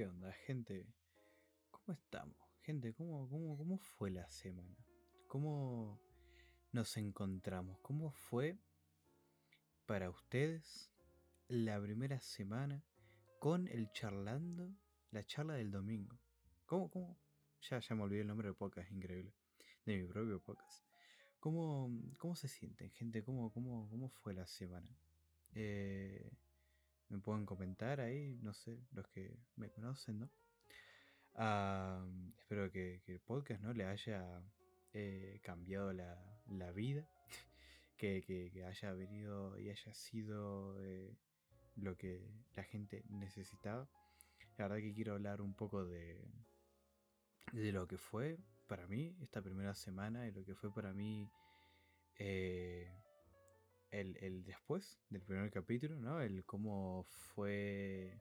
¿Qué onda, gente? ¿Cómo estamos? Gente, ¿cómo, cómo, cómo fue la semana? ¿Cómo nos encontramos? ¿Cómo fue para ustedes la primera semana con el charlando, la charla del domingo? ¿Cómo, cómo? Ya, ya me olvidé el nombre del podcast, increíble. De mi propio podcast. ¿Cómo, cómo se sienten, gente? ¿Cómo, cómo, cómo fue la semana? Eh, me pueden comentar ahí, no sé, los que me conocen, ¿no? Ah, espero que, el podcast ¿no? le haya eh, cambiado la, vida, que, haya venido y haya sido eh, lo que la gente necesitaba. La verdad que quiero hablar un poco de, de lo que fue para mí esta primera semana y lo que fue para mí eh, el, después del primer capítulo, ¿no? El cómo fue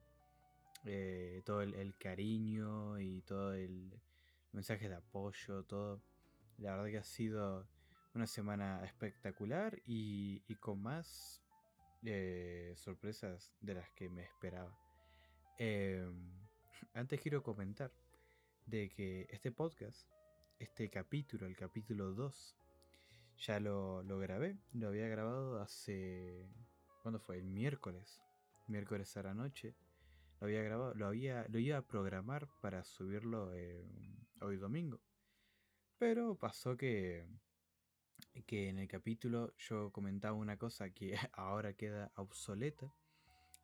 eh, todo el, cariño y todo el mensaje de apoyo, todo. La verdad que ha sido una semana espectacular y, con más eh, sorpresas de las que me esperaba. Em, antes quiero comentar de que este podcast, este capítulo, el capítulo 2, ya lo, grabé. Lo había grabado hace. ¿Cuándo fue? El miércoles. Miércoles a la noche. Lo había grabado. Lo, había, lo iba a programar para subirlo eh, hoy domingo. Pero pasó que. Que en el capítulo yo comentaba una cosa que ahora queda obsoleta.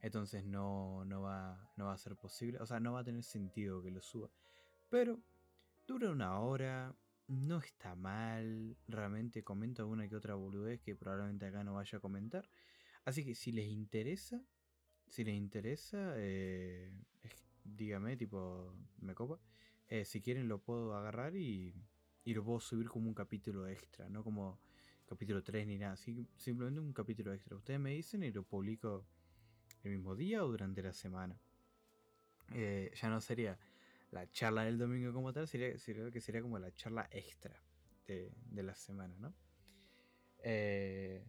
Entonces no, no, va, no va a ser posible. O sea, no va a tener sentido que lo suba. Pero dura una hora no está mal. Realmente comento alguna que otra boludez que probablemente acá no vaya a comentar. Así que si les interesa, si les interesa, eh, dígame, tipo, me copa. Eh, si quieren lo puedo agarrar y, y, lo puedo subir como un capítulo extra, no como capítulo 3 ni nada. simplemente un capítulo extra. Ustedes me dicen y lo publico el mismo día o durante la semana. Eh, ya no sería la charla del domingo como tal, sería, que sería como la charla extra de, la semana, ¿no? Eh,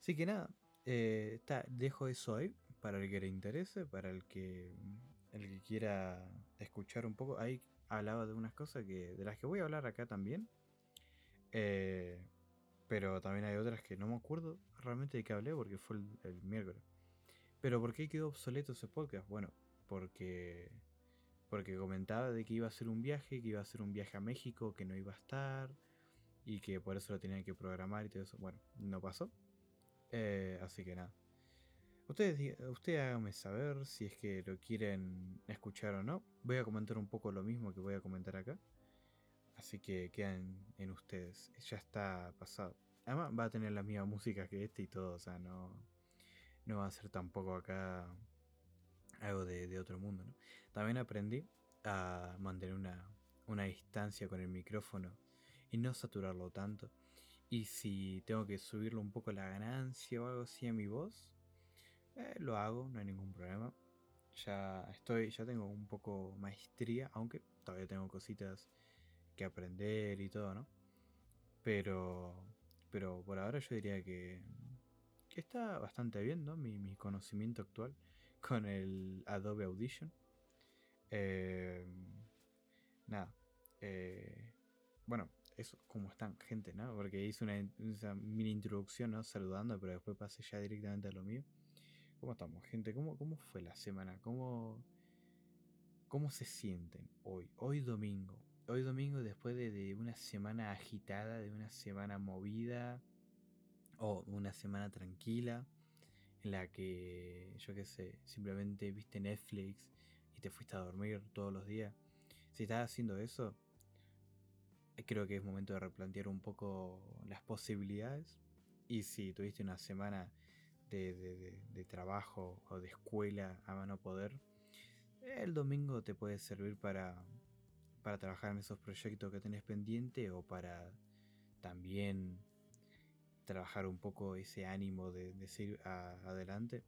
así que nada, eh, dejo eso ahí para el que le interese, para el que, el que quiera escuchar un poco. Ahí hablaba de unas cosas que, de las que voy a hablar acá también. Eh, pero también hay otras que no me acuerdo realmente de qué hablé porque fue el, el miércoles. Pero ¿por qué quedó obsoleto ese podcast? Bueno, porque porque comentaba de que iba a ser un viaje, que iba a ser un viaje a México, que no iba a estar y que por eso lo tenían que programar y todo eso. Bueno, no pasó. Eh, así que nada. Ustedes, ustedes háganme saber si es que lo quieren escuchar o no. Voy a comentar un poco lo mismo que voy a comentar acá. Así que quedan en ustedes. Ya está pasado. Además va a tener la misma música que este y todo. O sea, no, no va a ser tampoco acá algo de, otro mundo. ¿no? También aprendí a mantener una, distancia con el micrófono y no saturarlo tanto. Y si tengo que subirlo un poco la ganancia o algo así a mi voz, eh, lo hago, no hay ningún problema. Ya estoy, ya tengo un poco maestría, aunque todavía tengo cositas que aprender y todo, ¿no? Pero, pero por ahora yo diría que, que está bastante bien, ¿no? Mi, mi conocimiento actual con el Adobe Audition. Eh, nada. Eh, bueno, eso, como están, gente, ¿no? Porque hice una, mini introducción, ¿no? Saludando, pero después pasé ya directamente a lo mío. ¿Cómo estamos, gente? ¿Cómo, cómo fue la semana? ¿Cómo, ¿Cómo se sienten hoy? Hoy domingo. Hoy domingo, después de, de una semana agitada, de una semana movida, o una semana tranquila en la que, yo qué sé, simplemente viste Netflix y te fuiste a dormir todos los días. Si estás haciendo eso, creo que es momento de replantear un poco las posibilidades. Y si tuviste una semana de, trabajo o de escuela a mano poder, el domingo te puede servir para, para trabajar en esos proyectos que tenés pendiente o para también trabajar un poco ese ánimo de, de seguir adelante.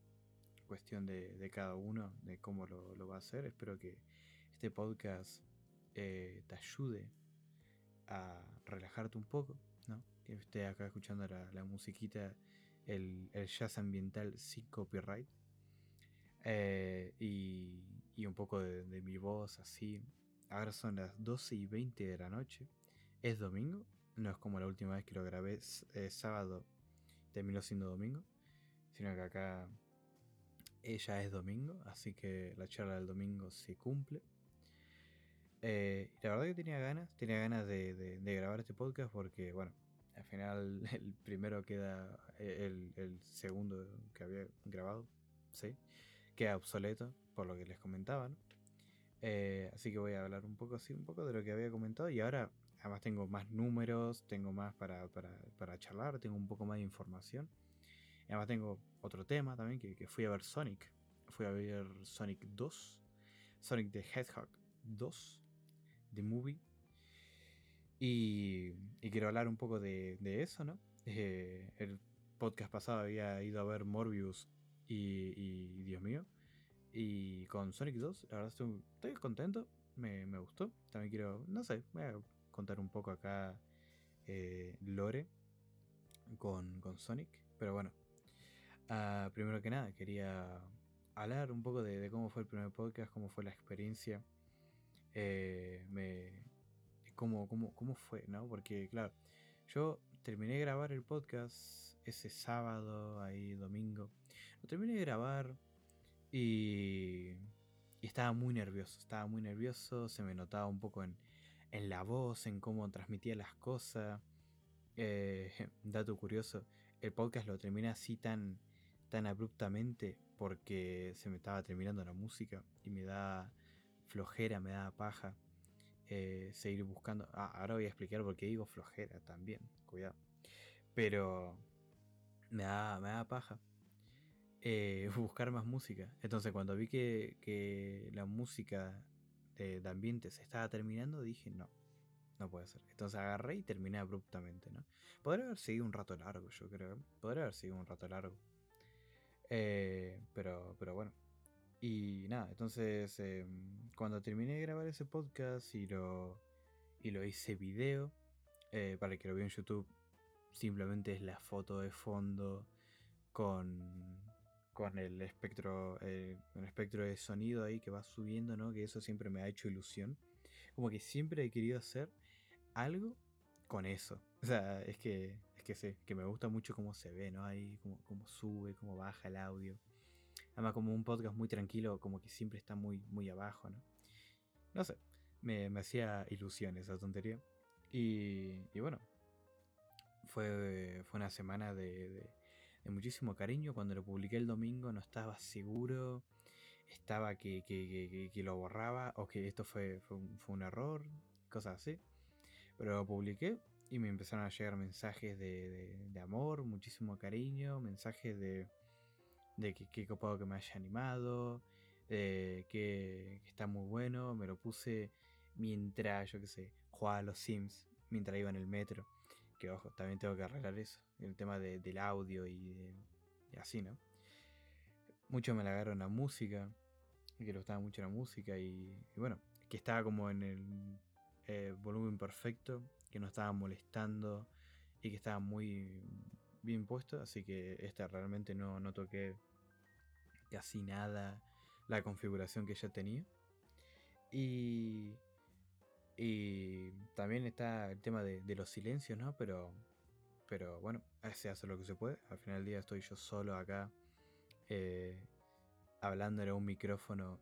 Cuestión de, cada uno, de cómo lo, va a hacer. Espero que este podcast eh, te ayude a relajarte un poco, ¿no? Que estés acá escuchando la, musiquita, el, jazz ambiental sin copyright. Eh, y, y un poco de, mi voz así. Ahora son las 12 y 20 de la noche. Es domingo. No es como la última vez que lo grabé eh, sábado. Terminó siendo domingo. Sino que acá ella es domingo. Así que la charla del domingo se cumple. Eh, la verdad que tenía ganas. Tenía ganas de, grabar este podcast porque, bueno, al final el primero queda. El, el segundo que había grabado. Sí. Queda obsoleto por lo que les comentaba, eh, así que voy a hablar un poco así, un poco de lo que había comentado y ahora además tengo más números, tengo más para, para, charlar, tengo un poco más de información. además tengo otro tema también que, fui a ver Sonic. Fui a ver Sonic 2, Sonic the Hedgehog 2, The Movie. Y, quiero hablar un poco de, eso, ¿no? Eh, el podcast pasado había ido a ver Morbius y Dios mío, y con Sonic 2, la verdad estoy, estoy contento, me, gustó. También quiero, no sé, contar un poco acá eh, Lore con, Sonic. Pero bueno, ah, primero que nada, quería hablar un poco de, cómo fue el primer podcast, cómo fue la experiencia, eh, me, cómo, cómo, cómo fue, ¿no? Porque, claro, yo terminé de grabar el podcast ese sábado, ahí domingo. Lo terminé de grabar y, estaba muy nervioso, estaba muy nervioso, se me notaba un poco en, la voz, en cómo transmitía las cosas. Eh, dato curioso, el podcast lo terminé así tan, tan abruptamente porque se me estaba terminando la música y me da flojera, me da paja eh, seguir buscando. Ah, ahora voy a explicar por qué digo flojera también, cuidado. Pero me da, me da paja eh, buscar más música. Entonces cuando vi que, la música de, ambiente se estaba terminando, dije, no, no puede ser. Entonces agarré y terminé abruptamente, ¿no? Podría haber seguido un rato largo, yo creo. Podría haber seguido un rato largo. Eh, pero, pero bueno. Y nada, entonces em, cuando terminé de grabar ese podcast y lo, y lo hice video, eh, para el que lo vea en YouTube, simplemente es la foto de fondo con con el espectro, eh, el espectro de sonido ahí que va subiendo, ¿no? Que eso siempre me ha hecho ilusión. Como que siempre he querido hacer algo con eso. O sea, es que, es que sé, que me gusta mucho cómo se ve, ¿no? Ahí, cómo, cómo sube, cómo baja el audio. Además, como un podcast muy tranquilo, como que siempre está muy, muy abajo, ¿no? No sé, me, hacía ilusión esa tontería. Y, y bueno, fue, fue una semana de muchísimo cariño. Cuando lo publiqué el domingo no estaba seguro, estaba que, que, lo borraba o que esto fue, fue, un, error, cosas así. Pero lo publiqué y me empezaron a llegar mensajes de, de, amor, muchísimo cariño, mensajes de, de que qué copado que me haya animado, que, que, está muy bueno. Me lo puse mientras, yo qué sé, jugaba a los Sims, mientras iba en el metro. Que ojo, también tengo que arreglar eso el tema del audio y, así, ¿no? Mucho me agarraron la música, que le gustaba mucho la música y, bueno, que estaba como en el eh, volumen perfecto, que no estaba molestando y que estaba muy bien puesto, así que esta realmente no, no toqué casi nada la configuración que ya tenía. Y, y también está el tema de, los silencios, ¿no? Pero pero bueno, se hace lo que se puede. Al final del día estoy yo solo acá, eh, hablándole a un micrófono,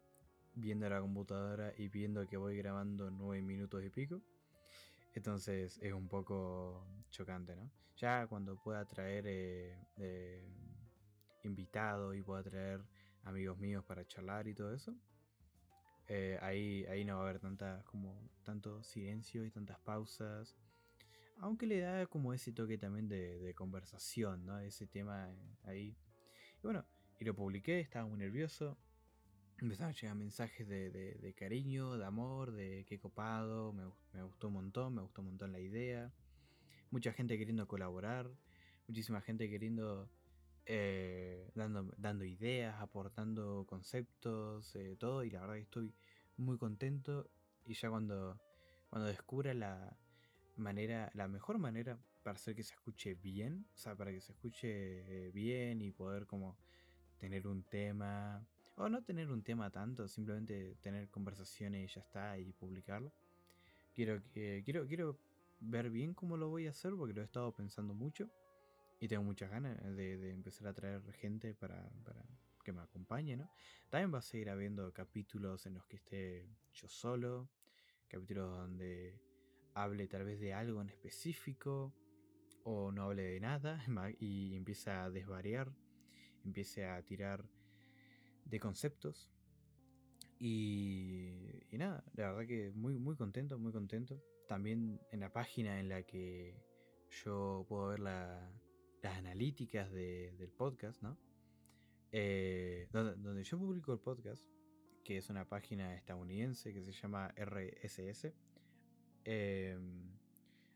viendo la computadora y viendo que voy grabando nueve minutos y pico. Entonces es un poco chocante, ¿no? Ya cuando pueda traer eh, eh, invitados y pueda traer amigos míos para charlar y todo eso, ahí, ahí no va a haber tanta, como, tanto silencio y tantas pausas aunque le da como ese toque también de, conversación, ¿no? Ese tema ahí. Y bueno, y lo publiqué, estaba muy nervioso. Empezaron a llegar mensajes de, cariño, de amor, de qué copado, me, gustó un montón, me gustó un montón la idea. Mucha gente queriendo colaborar, muchísima gente queriendo, eh, dando, dando ideas, aportando conceptos, eh, todo. Y la verdad que estoy muy contento. Y ya cuando, cuando descubra la, manera, la mejor manera para hacer que se escuche bien, o sea, para que se escuche eh, bien y poder como tener un tema. O no tener un tema tanto, simplemente tener conversaciones y ya está y publicarlo. Quiero, quiero, quiero ver bien cómo lo voy a hacer porque lo he estado pensando mucho y tengo muchas ganas de, empezar a traer gente para, para, que me acompañe, ¿no? También va a seguir habiendo capítulos en los que esté yo solo, capítulos donde hable tal vez de algo en específico o no hable de nada y empiece a desvariar, empiece a tirar de conceptos. Y, nada, la verdad que muy, muy contento, muy contento. También en la página en la que yo puedo ver las analíticas del podcast, ¿no? Eh, donde, yo publico el podcast, que es una página estadounidense que se llama RSS. Em,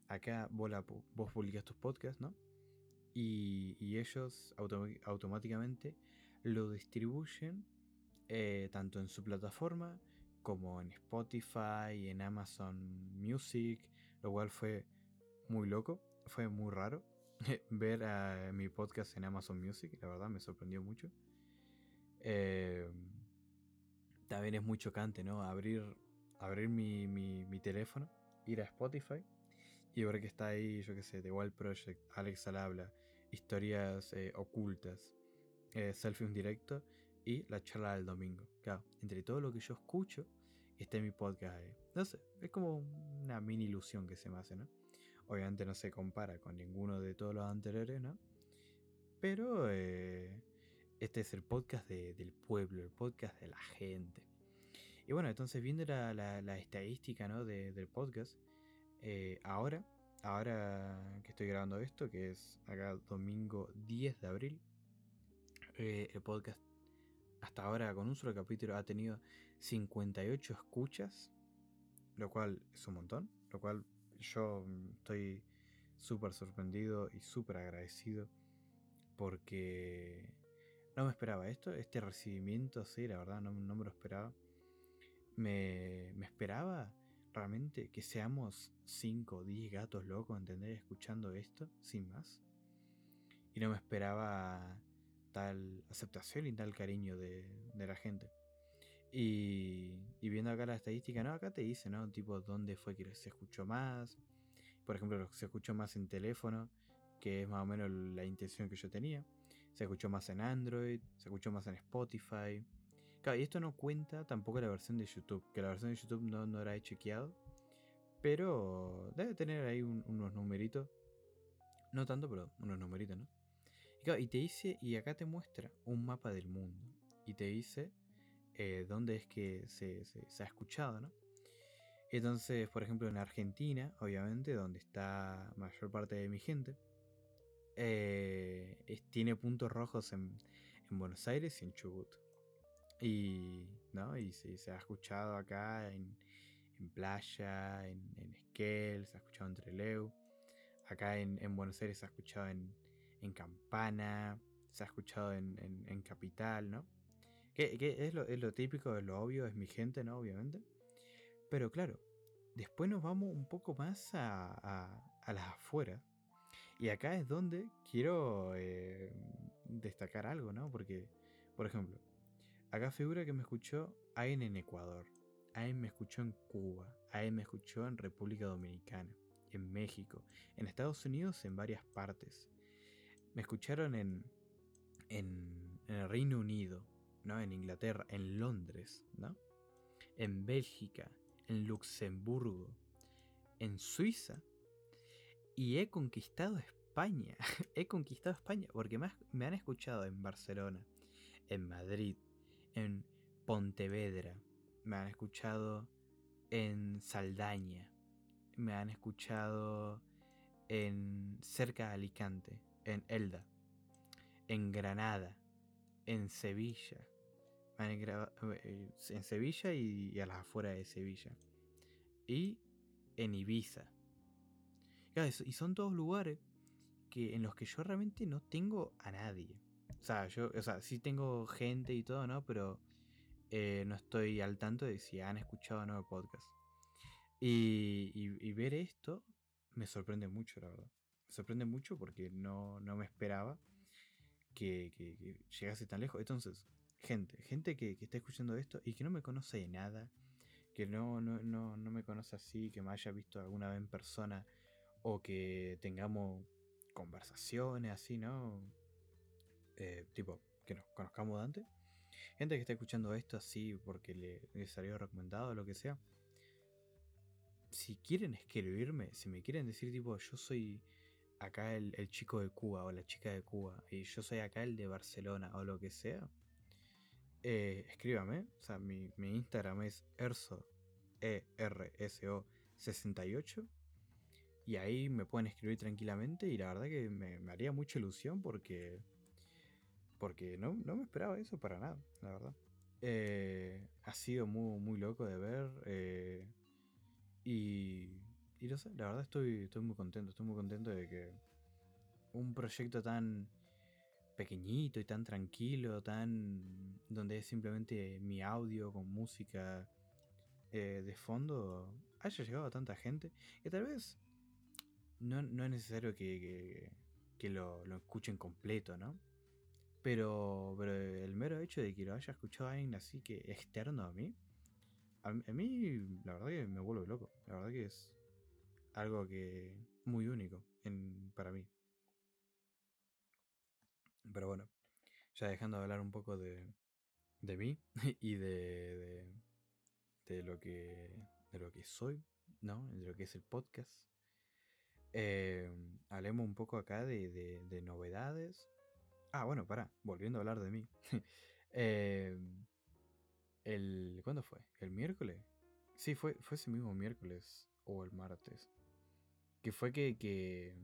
acá vos, vos, publicas tus podcasts, ¿no? Y, ellos automáticamente lo distribuyen eh, tanto en su plataforma como en Spotify, en Amazon Music, lo cual fue muy loco, fue muy raro ver mi podcast en Amazon Music, la verdad me sorprendió mucho. Eh, también es muy chocante, ¿no? Abrir, abrir mi, mi, teléfono, ir a Spotify y ver que está ahí, yo qué sé, The Wild Project, Alex al habla, historias eh, ocultas, eh, selfie un directo y la charla del domingo. Claro, entre todo lo que yo escucho, está en mi podcast ahí. No sé, es como una mini ilusión que se me hace, ¿no? Obviamente no se compara con ninguno de todos los anteriores, ¿no? Pero eh, este es el podcast del pueblo, el podcast de la gente. Y bueno, entonces viendo la, estadística ¿no? del podcast, eh, ahora, ahora que estoy grabando esto, que es acá domingo 10 de abril, eh, el podcast hasta ahora con un solo capítulo ha tenido 58 escuchas, lo cual es un montón, lo cual yo estoy súper sorprendido y súper agradecido porque no me esperaba esto, este recibimiento, sí, la verdad, no, me lo esperaba. Me, esperaba realmente que seamos 5 o 10 gatos locos, ¿entendés? Escuchando esto, sin más. Y no me esperaba tal aceptación y tal cariño de, la gente. Y, y, viendo acá la estadística, ¿no? Acá te dice, ¿no? Tipo, dónde fue que se escuchó más. Por ejemplo, se escuchó más en teléfono, que es más o menos la intención que yo tenía. Se escuchó más en Android, se escuchó más en Spotify. Claro, y esto no cuenta tampoco la versión de YouTube, que la versión de YouTube no, no la he chequeado. Pero debe tener ahí unos numeritos. No tanto, pero unos numeritos, ¿no? Y, y, te dice, y acá te muestra un mapa del mundo. Y te dice eh, dónde es que se, ha escuchado, ¿no? Entonces, por ejemplo, en Argentina, obviamente, donde está mayor parte de mi gente, eh, tiene puntos rojos en, Buenos Aires y en Chubut. Y, ¿no? y se, ha escuchado acá en, Playa, en, Esquel, se ha escuchado en Treleu. Acá en, Buenos Aires se ha escuchado en, Campana, se ha escuchado en, Capital, ¿no? Que, es, lo, típico, es lo obvio, es mi gente, ¿no? Obviamente. Pero claro, después nos vamos un poco más a, a, las afueras y acá es donde quiero eh, destacar algo, ¿no? Porque, por ejemplo, acá figura que me escuchó alguien en Ecuador, alguien me escuchó en Cuba, alguien me escuchó en República Dominicana, en México, en Estados Unidos, en varias partes. Me escucharon en, en el Reino Unido, ¿no? En Inglaterra, en Londres, ¿no? En Bélgica, en Luxemburgo, en Suiza y he conquistado España. he conquistado España porque me, me han escuchado en Barcelona, en Madrid, en Pontevedra. Me han escuchado en Saldaña. Me han escuchado en cerca de Alicante, en Elda, en Granada, en Sevilla. Eh, en Sevilla y a las afueras de Sevilla. Y en Ibiza y son todos lugares que, en los que yo realmente no tengo a nadie. O sea, yo, o sea, sí tengo gente y todo, ¿no? Pero eh, no estoy al tanto de si han escuchado o no el podcast. Y, ver esto me sorprende mucho, la verdad. Me sorprende mucho porque no, me esperaba que, llegase tan lejos. Entonces, gente, gente que, está escuchando esto y que no me conoce de nada, que no, no, no, no me conoce así, que me haya visto alguna vez en persona o que tengamos conversaciones así, ¿no? Eh, tipo, que nos conozcamos de antes. Gente que está escuchando esto así porque le, salió recomendado o lo que sea. Si quieren escribirme, si me quieren decir tipo, yo soy acá el chico de Cuba o la chica de Cuba y yo soy acá el de Barcelona o lo que sea, eh, escríbame. O sea, mi, mi Instagram es erso, e r s o 68 y ahí me pueden escribir tranquilamente y la verdad que me, me haría mucha ilusión porque porque no, no, me esperaba eso para nada, la verdad. Eh, ha sido muy, muy loco de ver eh, y, y no sé, la verdad estoy, estoy muy contento, estoy muy contento de que un proyecto tan pequeñito y tan tranquilo, tan donde es simplemente mi audio con música eh, de fondo, haya llegado a tanta gente. Y tal vez no, no es necesario que, que, que lo, lo, escuchen completo, ¿no? Pero, pero el mero hecho de que lo haya escuchado alguien así que externo a mí, a, a mí la verdad que me vuelve loco. La verdad que es algo que muy único en, para mí. Pero bueno, ya dejando de hablar un poco de, de mí y de, de, lo que, de lo que soy, ¿no? De lo que es el podcast. Eh, hablemos un poco acá de, de, de novedades. Ah, bueno, para, volviendo a hablar de mí. eh, el, ¿Cuándo fue? ¿El miércoles? Sí, fue, fue ese mismo miércoles o el martes. Que fue que, que,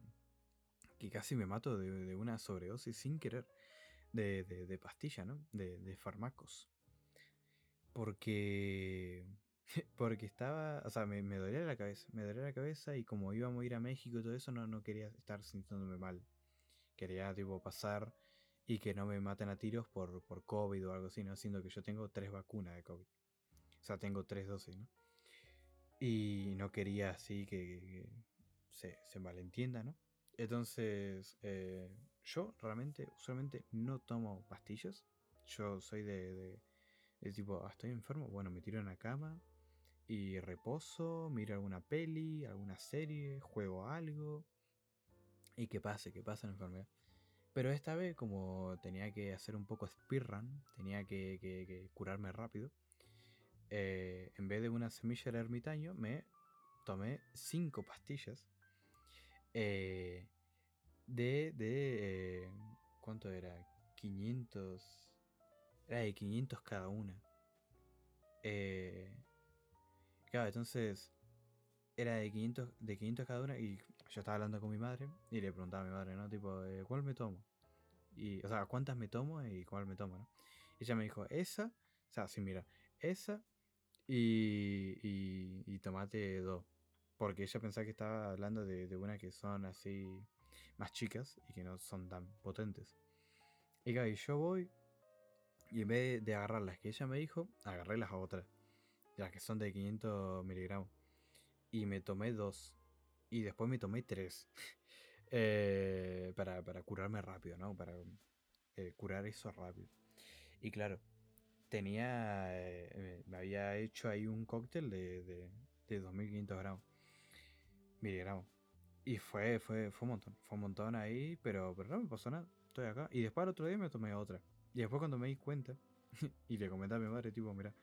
que casi me mato de, una sobredosis sin querer. De, de, de pastilla, ¿no? De, fármacos. Porque porque estaba, o sea, me, me, dolía la cabeza, me dolía la cabeza y como íbamos a ir a México y todo eso, no, no quería estar sintiéndome mal. Quería, tipo, pasar y que no me maten a tiros por, por COVID o algo así, ¿no? Siendo que yo tengo tres vacunas de COVID. O sea, tengo tres dosis, ¿no? Y no quería así que, que se, se, malentienda, ¿no? Entonces, eh, yo realmente, usualmente no tomo pastillas. Yo soy de, de, tipo, ah, estoy enfermo, bueno, me tiro en la cama, y reposo, miro alguna peli, alguna serie, juego algo y que pase, que pase la enfermedad. Pero esta vez, como tenía que hacer un poco speedrun, tenía que, que, que curarme rápido, eh, en vez de una semilla de ermitaño, me tomé 5 pastillas eh, de. de eh, ¿Cuánto era? 500. Era de 500 cada una. Eh, Claro, entonces era de 500, de 500 cada una y yo estaba hablando con mi madre y le preguntaba a mi madre, ¿no? Tipo, ¿cuál me tomo? Y, o sea, ¿cuántas me tomo y cuál me tomo, no? Y ella me dijo, esa, o sea, sí, mira, esa y, y, y tomate dos. Porque ella pensaba que estaba hablando de, de unas que son así más chicas y que no son tan potentes. Y claro, yo voy y en vez de agarrar las que ella me dijo, agarré las otras las que son de 500 miligramos. Y me tomé dos. Y después me tomé tres. eh, para, para, curarme rápido, ¿no? Para eh, curar eso rápido. Y claro, tenía. Eh, me había hecho ahí un cóctel de, de, de 2500 gramos. Miligramos. Y fue, fue, fue un montón. Fue un montón ahí, pero, pero no me pasó nada. Estoy acá. Y después al otro día me tomé otra. Y después cuando me di cuenta, y le comenté a mi madre, tipo, mira,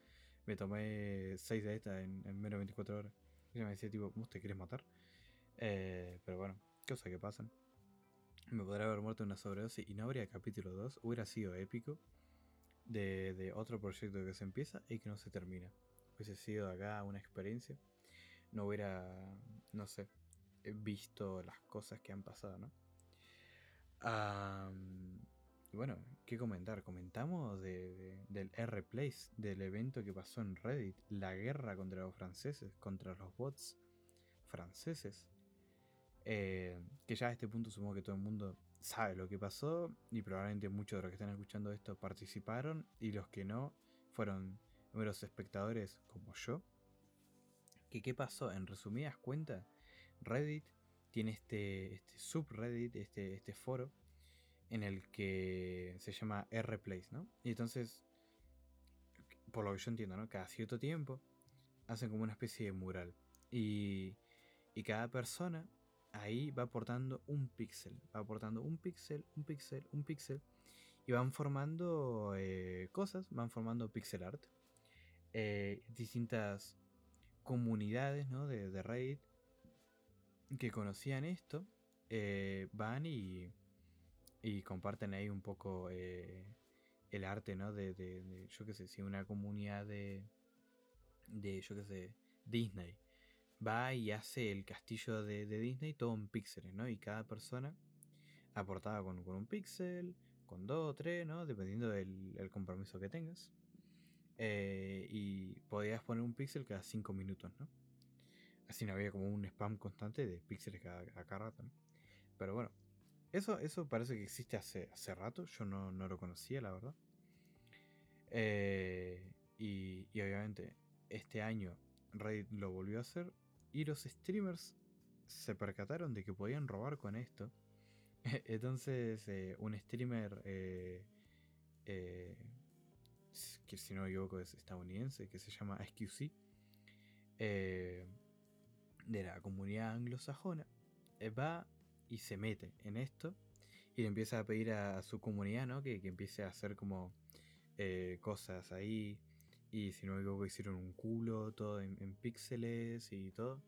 me tomé 6 de estas en, en, menos de 24 horas. Y ella me decía, tipo, ¿cómo te quieres matar? Eh, pero bueno, cosas que pasan. Me podría haber muerto una sobredosis y no habría capítulo 2. Hubiera sido épico. De, de, otro proyecto que se empieza y que no se termina. Hubiese sido acá una experiencia. No hubiera, no sé, visto las cosas que han pasado, ¿no? Bueno, ¿qué comentar? Comentamos de, de, del R-Place, del evento que pasó en Reddit, la guerra contra los franceses, contra los bots franceses. Eh, que ya a este punto supongo que todo el mundo sabe lo que pasó y probablemente muchos de los que están escuchando esto participaron y los que no fueron numeros espectadores como yo. ¿Que ¿Qué pasó? En resumidas cuentas, Reddit tiene este, este subreddit, este, este foro en el que se llama R-Place, ¿no? Y entonces por lo que yo entiendo, ¿no? Cada cierto tiempo hacen como una especie de mural. Y, y cada persona ahí va aportando un píxel. Va aportando un píxel, un píxel, un píxel. Y van formando eh, cosas, van formando pixel art. Eh, distintas comunidades ¿no? de, de Reddit que conocían esto eh, van y, comparten ahí un poco el arte, ¿no? De, yo qué sé, si una comunidad de, de, yo qué sé, Disney va y hace el castillo de, Disney todo en píxeles, ¿no? Y cada persona aportaba con, un píxel, con dos o tres, ¿no? Dependiendo del el compromiso que tengas. Eh, y podías poner un píxel cada cinco minutos, ¿no? Así no había como un spam constante de píxeles cada, cada rato. Pero bueno, eso, eso parece que existe hace, hace rato, yo no, no lo conocía, la verdad. Eh, y, y, obviamente este año Reddit lo volvió a hacer y los streamers se percataron de que podían robar con esto. Entonces eh, un streamer, eh, que si no me equivoco es estadounidense, que se llama SQC, de la comunidad anglosajona, va y se mete en esto y le empieza a pedir a, su comunidad ¿no? que, empiece a hacer como eh, cosas ahí. Y si no me equivoco, hicieron un culo todo en, píxeles y todo.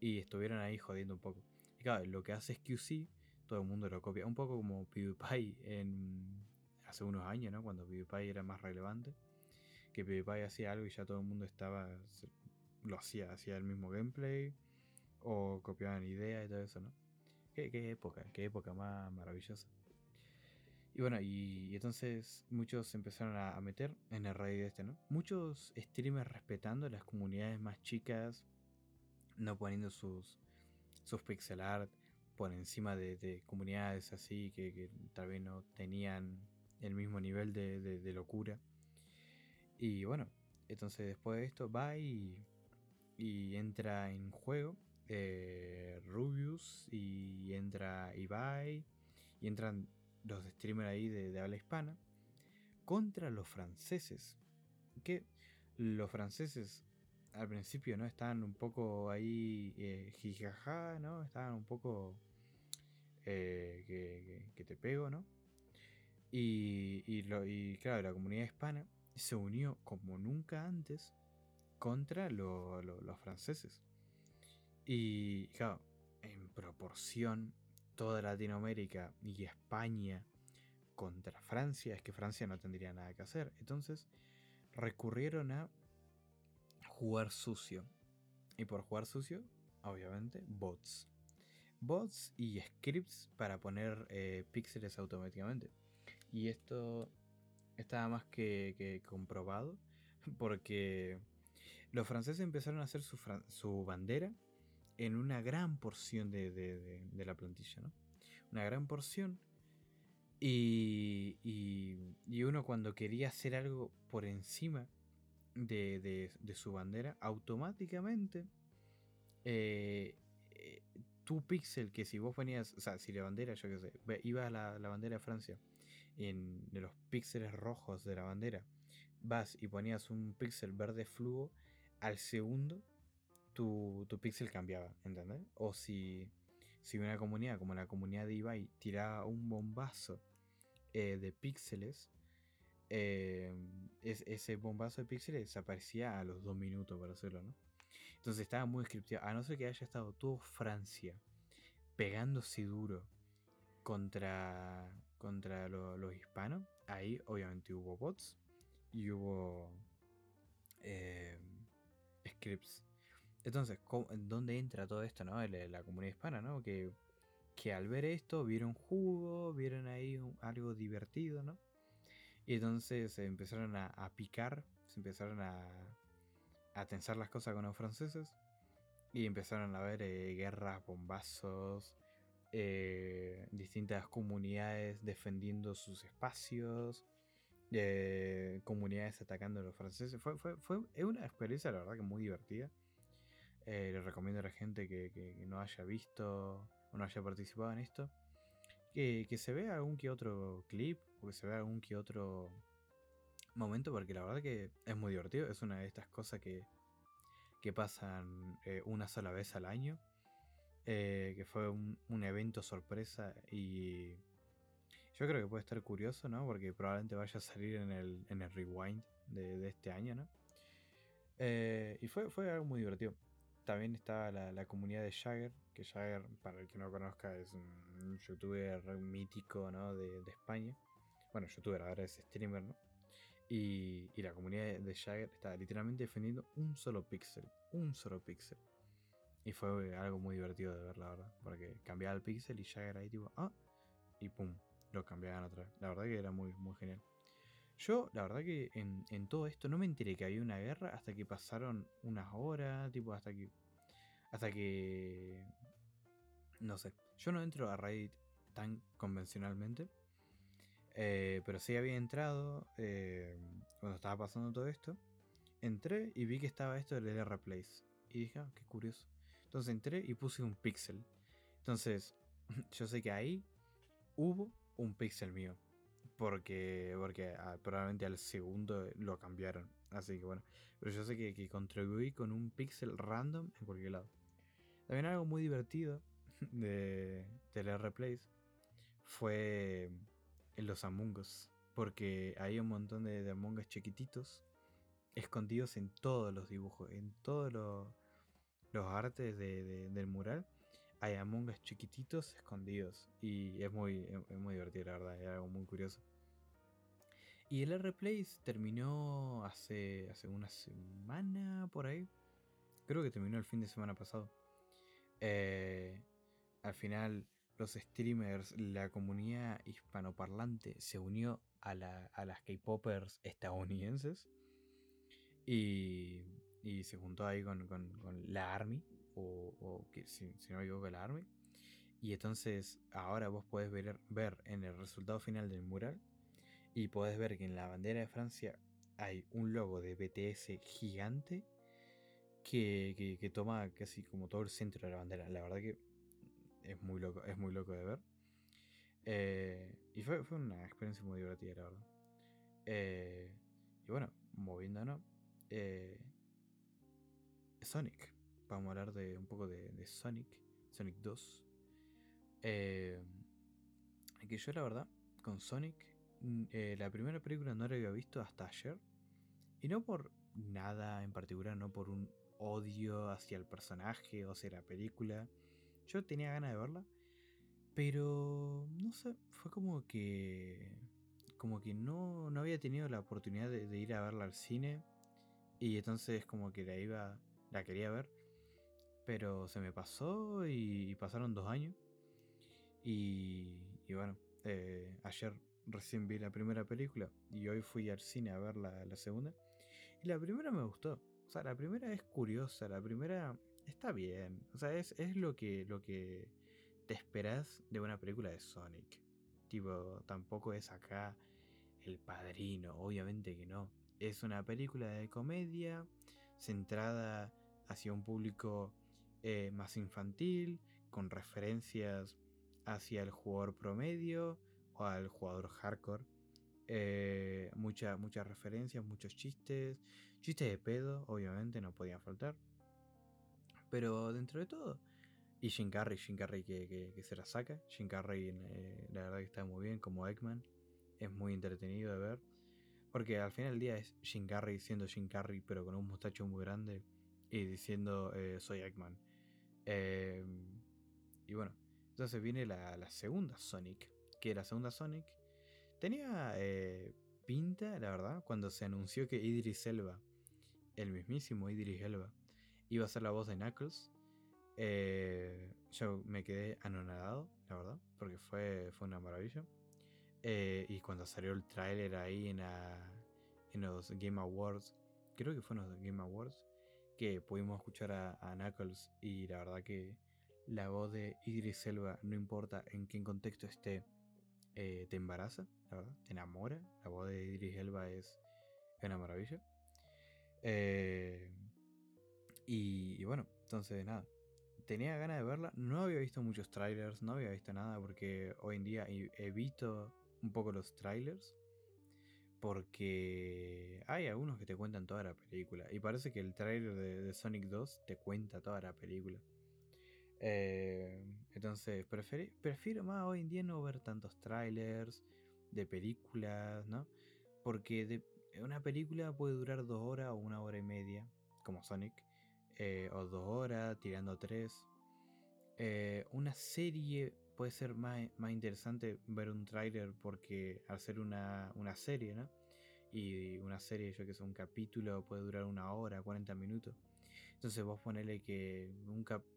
Y estuvieron ahí jodiendo un poco. Y claro, lo que hace es QC, todo el mundo lo copia. Un poco como PewDiePie en, hace unos años, ¿no? Cuando PewDiePie era más relevante. Que PewDiePie hacía algo y ya todo el mundo estaba. Lo hacía, hacía el mismo gameplay. O copiaban ideas y todo eso, ¿no? Qué, época, qué época más maravillosa. Y bueno, y, entonces muchos empezaron a, meter en el de este, ¿no? Muchos streamers respetando las comunidades más chicas, no poniendo sus, sus pixel art por encima de, comunidades así que, tal vez no tenían el mismo nivel de, locura. Y bueno, entonces después de esto va y, y entra en juego eh, Rubius y entra Ibai y entran los streamers ahí de, habla hispana contra los franceses. Que los franceses al principio no estaban un poco ahí eh, jijaja, ¿no? Estaban un poco eh, que, te pego, ¿no? Y, claro, la comunidad hispana se unió como nunca antes contra los franceses. Y claro, en proporción, toda Latinoamérica y España contra Francia, es que Francia no tendría nada que hacer. Entonces recurrieron a jugar sucio. Y por jugar sucio, obviamente, bots. Bots y scripts para poner eh, píxeles automáticamente. Y esto estaba más que, comprobado porque los franceses empezaron a hacer su, su bandera en una gran porción de, la plantilla, ¿no? Una gran porción. Y, y, uno cuando quería hacer algo por encima de, su bandera, automáticamente eh, eh, tu pixel, que si vos venías, o sea, si la bandera, yo qué sé, iba a la, la bandera de Francia, en los píxeles rojos de la bandera, vas y ponías un píxel verde fluo, al segundo tu, tu pixel cambiaba, ¿entendés? O si, si una comunidad como la comunidad de Ibai tiraba un bombazo eh, de píxeles, eh, ese bombazo de píxeles desaparecía a los dos minutos para hacerlo, ¿no? Entonces estaba muy scriptado. A no ser que haya estado todo Francia pegándose duro contra, contra los hispanos, ahí obviamente hubo bots y hubo eh, scripts entonces, ¿dónde entra todo esto, no? La, comunidad hispana, ¿no? Que, que, al ver esto vieron jugo, vieron ahí algo divertido, ¿no? Y entonces se empezaron a, picar, se empezaron a, a, tensar las cosas con los franceses y empezaron a ver eh, guerras, bombazos, eh, distintas comunidades defendiendo sus espacios, eh, comunidades atacando a los franceses. Fue, fue, fue una experiencia, la verdad, que muy divertida. Eh, le recomiendo a la gente que, no haya visto o no haya participado en esto. Que, se vea algún que otro clip o que se vea algún que otro momento porque la verdad que es muy divertido. Es una de estas cosas que, que pasan eh, una sola vez al año. Eh, que fue un, evento sorpresa y yo creo que puede estar curioso, ¿no? Porque probablemente vaya a salir en el, en el rewind de, este año, ¿no? Eh, y fue, fue algo muy divertido. También está la, comunidad de Jagger, que Jagger, para el que no conozca, es un youtuber mítico, ¿no? De, de España. Bueno, youtuber, ahora es streamer, ¿no? Y, la comunidad de Jagger está literalmente defendiendo un solo píxel. Un solo píxel. Y fue algo muy divertido de ver, la verdad. Porque cambiaba el píxel y Jagger ahí tipo, ah, y pum, lo cambiaban otra vez. La verdad que era muy, muy genial. Yo, la verdad que en, todo esto no me enteré que había una guerra hasta que pasaron unas horas, tipo hasta que... Hasta que... No sé. Yo no entro a Reddit tan convencionalmente. Eh, pero sí había entrado eh, cuando estaba pasando todo esto. Entré y vi que estaba esto del LR Place. Y dije, ah, qué curioso. Entonces entré y puse un pixel. Entonces, yo sé que ahí hubo un pixel mío. Porque, porque ah, probablemente al segundo lo cambiaron. Así que bueno. Pero yo sé que, que contribuí con un pixel random en cualquier lado. También algo muy divertido de, Place fue en los Among Us. Porque hay un montón de, de Among Us chiquititos escondidos en todos los dibujos, en todos los, los artes del mural. Hay Among Us chiquititos escondidos. Y es muy, es muy divertido, la verdad. Es algo muy curioso. Y el R-Place terminó hace, hace una semana por ahí. Creo que terminó el fin de semana pasado. Eh, al final los streamers, la comunidad hispanoparlante se unió a, las K-Popers estadounidenses y, se juntó ahí con, la Army, o, si, no me equivoco, la Army. Y entonces ahora vos podés ver, ver en el resultado final del mural y podés ver que en la bandera de Francia hay un logo de BTS gigante que, que, toma casi como todo el centro de la bandera. La verdad que es muy loco, es muy loco de ver. Eh, y fue, una experiencia muy divertida, la verdad. Eh, y bueno, moviéndonos. Eh, Sonic. Vamos a hablar de un poco de, Sonic. Sonic 2. que yo la verdad, con Sonic, mm, la primera película no la había visto hasta ayer. Y no por nada en particular, no por un odio hacia el personaje o hacia la película yo tenía ganas de verla, pero no sé, fue como que como que no, no había tenido la oportunidad de, ir a verla al cine y entonces como que la iba, la quería ver, pero se me pasó y, pasaron dos años y, y bueno, eh, ayer recién vi la primera película y hoy fui al cine a ver la, la segunda y la primera me gustó. O sea, la primera es curiosa, la primera está bien. O sea, es, lo, que, lo que te esperas de una película de Sonic. Tipo, tampoco es acá el padrino, obviamente que no. Es una película de comedia centrada hacia un público eh, más infantil, con referencias hacia el jugador promedio o al jugador hardcore. Eh, muchas referencias, muchos chistes, chistes de pedo, obviamente, no podían faltar. Pero dentro de todo. Y Jim Carrey, Jim Carrey que, se la saca. Jim Carrey, eh, la verdad que está muy bien como Eggman. Es muy entretenido de ver. Porque al final del día es Jim Carrey siendo Jim Carrey, pero con un mostacho muy grande. Y diciendo eh, soy Eggman. Em, y bueno, entonces viene la, segunda Sonic. Que la segunda Sonic tenía eh, pinta, la verdad, cuando se anunció que Idris Elba, el mismísimo Idris Elba, iba a ser la voz de Knuckles. Eh, yo me quedé anonadado, la verdad, porque fue, fue una maravilla. Eh, y cuando salió el tráiler ahí en, en los Game Awards, creo que fue en los Game Awards, que pudimos escuchar a, Knuckles y la verdad que la voz de Idris Elba, no importa en qué contexto esté, eh, te embaraza, la verdad, te enamora. La voz de Idris Elba es una maravilla. Eh, y, bueno, entonces nada. Tenía ganas de verla. No había visto muchos trailers, no había visto nada porque hoy en día he visto un poco los trailers. Porque hay algunos que te cuentan toda la película. Y parece que el trailer de, Sonic 2 te cuenta toda la película. Eh, entonces, prefiero más hoy en día no ver tantos trailers de películas, ¿no? Porque una película puede durar dos horas o una hora y media, como Sonic. Eh, o dos horas, tirando tres. Eh, una serie puede ser más, más, interesante ver un tráiler porque ser una, una, serie, ¿no? Y una serie, yo que sé, un capítulo puede durar una hora, 40 minutos. Entonces vos ponele que,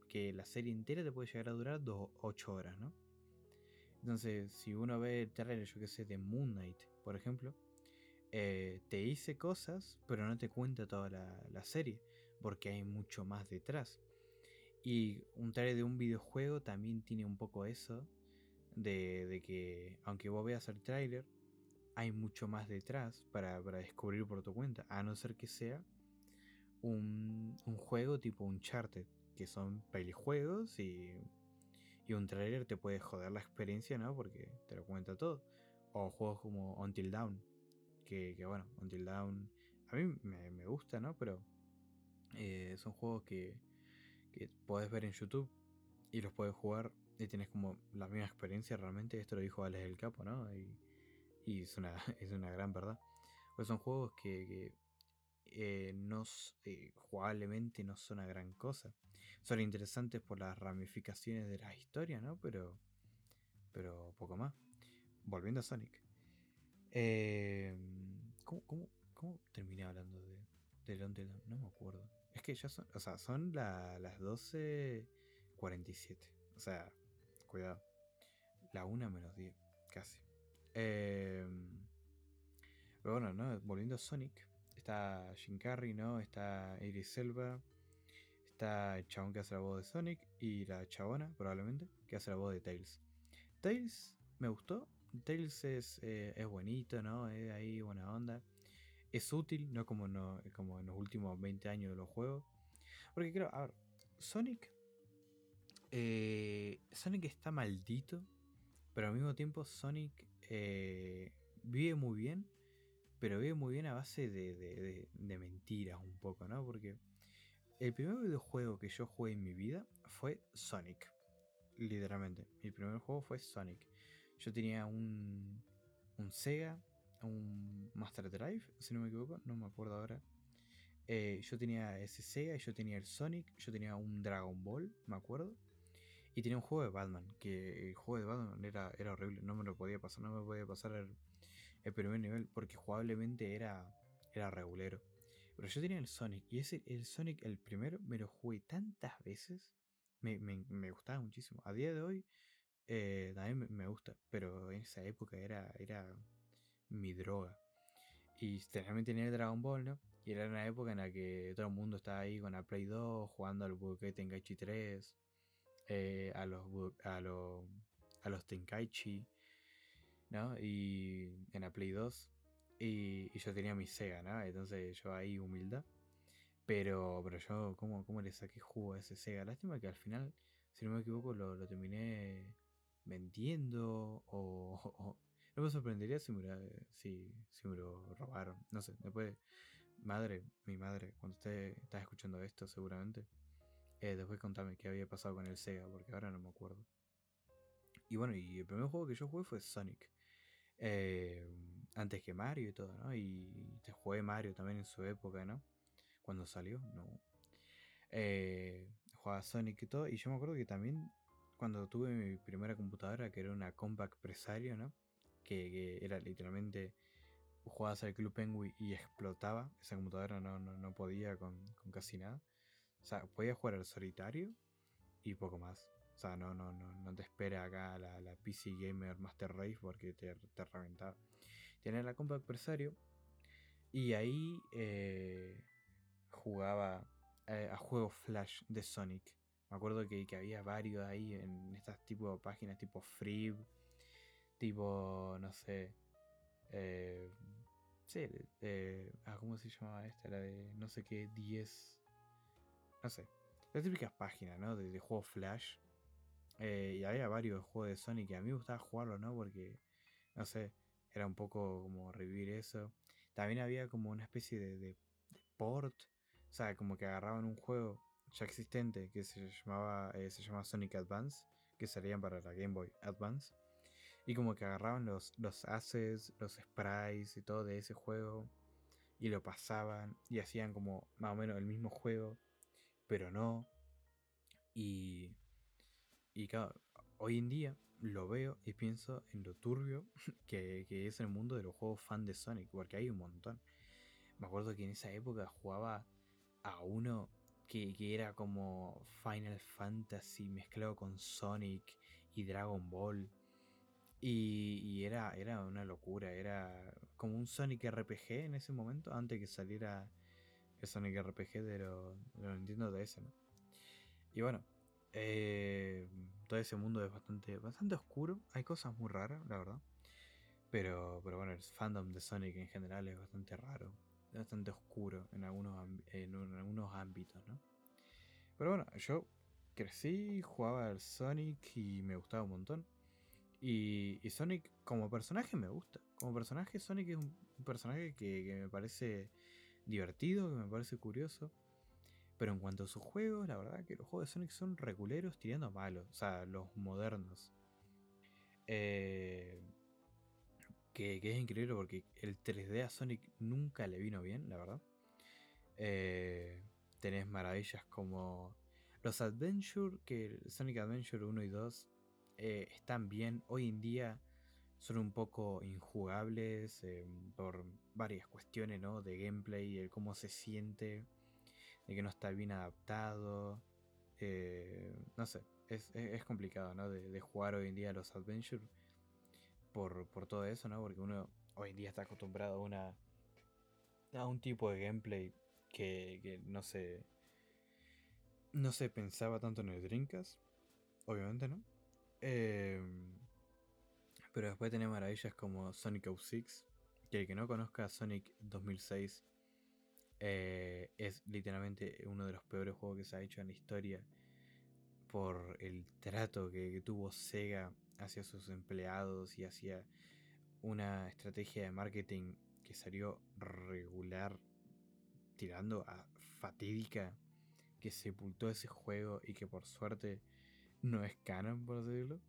que la serie entera te puede llegar a durar dos, 8 horas, ¿no? Entonces, si uno ve el tráiler, yo que sé, de Moon Knight, por ejemplo, eh, te dice cosas, pero no te cuenta toda la, la serie, porque hay mucho más detrás. Y un trailer de un videojuego también tiene un poco eso, de, que aunque vos veas el trailer, hay mucho más detrás para, descubrir por tu cuenta, a no ser que sea un, juego tipo Uncharted, que son pelijuegos y, y un trailer te puede joder la experiencia, ¿no? Porque te lo cuenta todo. O juegos como Until Dawn, que, bueno, Until Dawn a mí me, me gusta, ¿no? Pero eh, son juegos que que podés ver en YouTube y los puedes jugar y tienes como la misma experiencia realmente. Esto lo dijo Alex del Capo, ¿no? Y, es, una, es una gran verdad. Pues son juegos que, eh, no, eh, jugablemente no son una gran cosa. Son interesantes por las ramificaciones de la historia, ¿no? Pero, pero poco más. Volviendo a Sonic. Eh, ¿cómo, cómo, cómo terminé hablando de, de No me acuerdo. Es que ya son, o sea, son las 12.47. O sea, cuidado. La 1 menos 10, casi. Em, pero bueno, ¿no? Volviendo a Sonic. Está Jim Carrey, ¿no? Está Iris Selva. Está el chabón que hace la voz de Sonic. Y la chabona, probablemente, que hace la voz de Tails. Tails me gustó. Tails es, eh, es bonito, ¿no? Es ahí buena onda es útil, no como, no como en los últimos 20 años de los juegos. Porque creo, a ver, Sonic. Eh, Sonic está maldito, pero al mismo tiempo Sonic eh, vive muy bien, pero vive muy bien a base de, de, mentiras un poco, ¿no? Porque el primer videojuego que yo jugué en mi vida fue Sonic. Literalmente. Mi primer juego fue Sonic. Yo tenía un, un Sega un Master Drive, si no me equivoco, no me acuerdo ahora. Eh, yo tenía ese Sega, yo tenía el Sonic, yo tenía un Dragon Ball, me acuerdo. Y tenía un juego de Batman, que el juego de Batman era, era horrible, no me lo podía pasar, no me podía pasar el, primer nivel, porque jugablemente era, era regulero. Pero yo tenía el Sonic, y ese, el Sonic, el primero, me lo jugué tantas veces, me, me, gustaba muchísimo. A día de hoy, eh, también me, gusta, pero en esa época era, era mi droga. Y también tenía el Dragon Ball, ¿no? Y era una época en la que todo el mundo estaba ahí con la Play 2, jugando al Budokai Tenkaichi 3, eh, a, los, a, los, a los Tenkaichi, ¿no? Y en la Play 2. Y, yo tenía mi Sega, ¿no? Entonces yo ahí humildad. Pero, pero yo, ¿cómo, ¿cómo le saqué jugo a ese Sega? Lástima que al final, si no me equivoco, lo, lo terminé vendiendo o, no me sorprendería si me, si, me lo robaron. No sé, después, madre, mi madre, cuando usted está escuchando esto, seguramente, eh, después contame qué había pasado con el Sega, porque ahora no me acuerdo. Y bueno, y el primer juego que yo jugué fue Sonic. Eh, antes que Mario y todo, ¿no? Y te jugué Mario también en su época, ¿no? Cuando salió, no. Eh, jugaba Sonic y todo. Y yo me acuerdo que también cuando tuve mi primera computadora, que era una Compact Presario, ¿no? Que, era literalmente jugabas al Club Penguin y explotaba. Esa computadora no, no, podía con, casi nada. O sea, podía jugar al solitario y poco más. O sea, no, no, no, no te espera acá la, la PC Gamer Master Race porque te, te reventaba. Tenía la compa adversario y ahí eh, jugaba eh, a juegos Flash de Sonic. Me acuerdo que, que había varios ahí en estas tipo de páginas tipo Free Tipo, no sé. Eh, sí, ah, ¿cómo se llamaba esta? La de no sé qué, 10. No sé. Las típicas páginas, ¿no? De, juegos Flash. Eh, y había varios juegos de Sonic que a mí me gustaba jugarlo, ¿no? Porque, no sé, Era un poco como revivir eso. También había como una especie de, port. O sea, como que agarraban un juego ya existente que se llamaba eh, se llama Sonic Advance, que salían para la Game Boy Advance. Y como que agarraban los, los los sprites y todo de ese juego. Y lo pasaban y hacían como más o menos el mismo juego. Pero no. Y, y claro, hoy en día lo veo y pienso en lo turbio que, es el mundo de los juegos fan de Sonic, porque hay un montón. Me acuerdo que en esa época jugaba a uno que, era como Final Fantasy mezclado con Sonic y Dragon Ball. Y, era, era una locura, era como un Sonic RPG en ese momento, antes que saliera el Sonic RPG de los lo Nintendo DS, ¿no? Y bueno, eh, todo ese mundo es bastante, bastante oscuro. Hay cosas muy raras, la verdad. Pero, pero bueno, el fandom de Sonic en general es bastante raro. Bastante oscuro en algunos, en, algunos ámbitos, ¿no? Pero bueno, yo crecí, jugaba al Sonic y me gustaba un montón. Y, Sonic como personaje me gusta. Como personaje Sonic es un, personaje que, que me parece divertido, que me parece curioso. Pero en cuanto a sus juegos, la verdad que los juegos de Sonic son reguleros tirando malos. O sea, los modernos. Eh, que, es increíble porque el 3D a Sonic nunca le vino bien, la verdad. Eh, tenés maravillas como los Adventure, que Sonic Adventure 1 y 2 eh, están bien. Hoy en día son un poco injugables por varias cuestiones, ¿no? De gameplay, el cómo se siente de que no está bien adaptado. Eh, no sé, es, complicado, ¿no? De, jugar hoy en día los Adventure por, todo eso, ¿no? Porque uno hoy en día está acostumbrado a una a un tipo de gameplay que, no se no se pensaba tanto en el Dreamcast, obviamente, ¿no? Em, pero después tenemos maravillas como Sonic 06, que el que no conozca Sonic 2006 eh, es literalmente uno de los peores juegos que se ha hecho en la historia por el trato que, tuvo Sega hacia sus empleados y hacia una estrategia de marketing que salió regular, tirando a fatídica, que sepultó ese juego y que por suerte no es canon, por decirlo.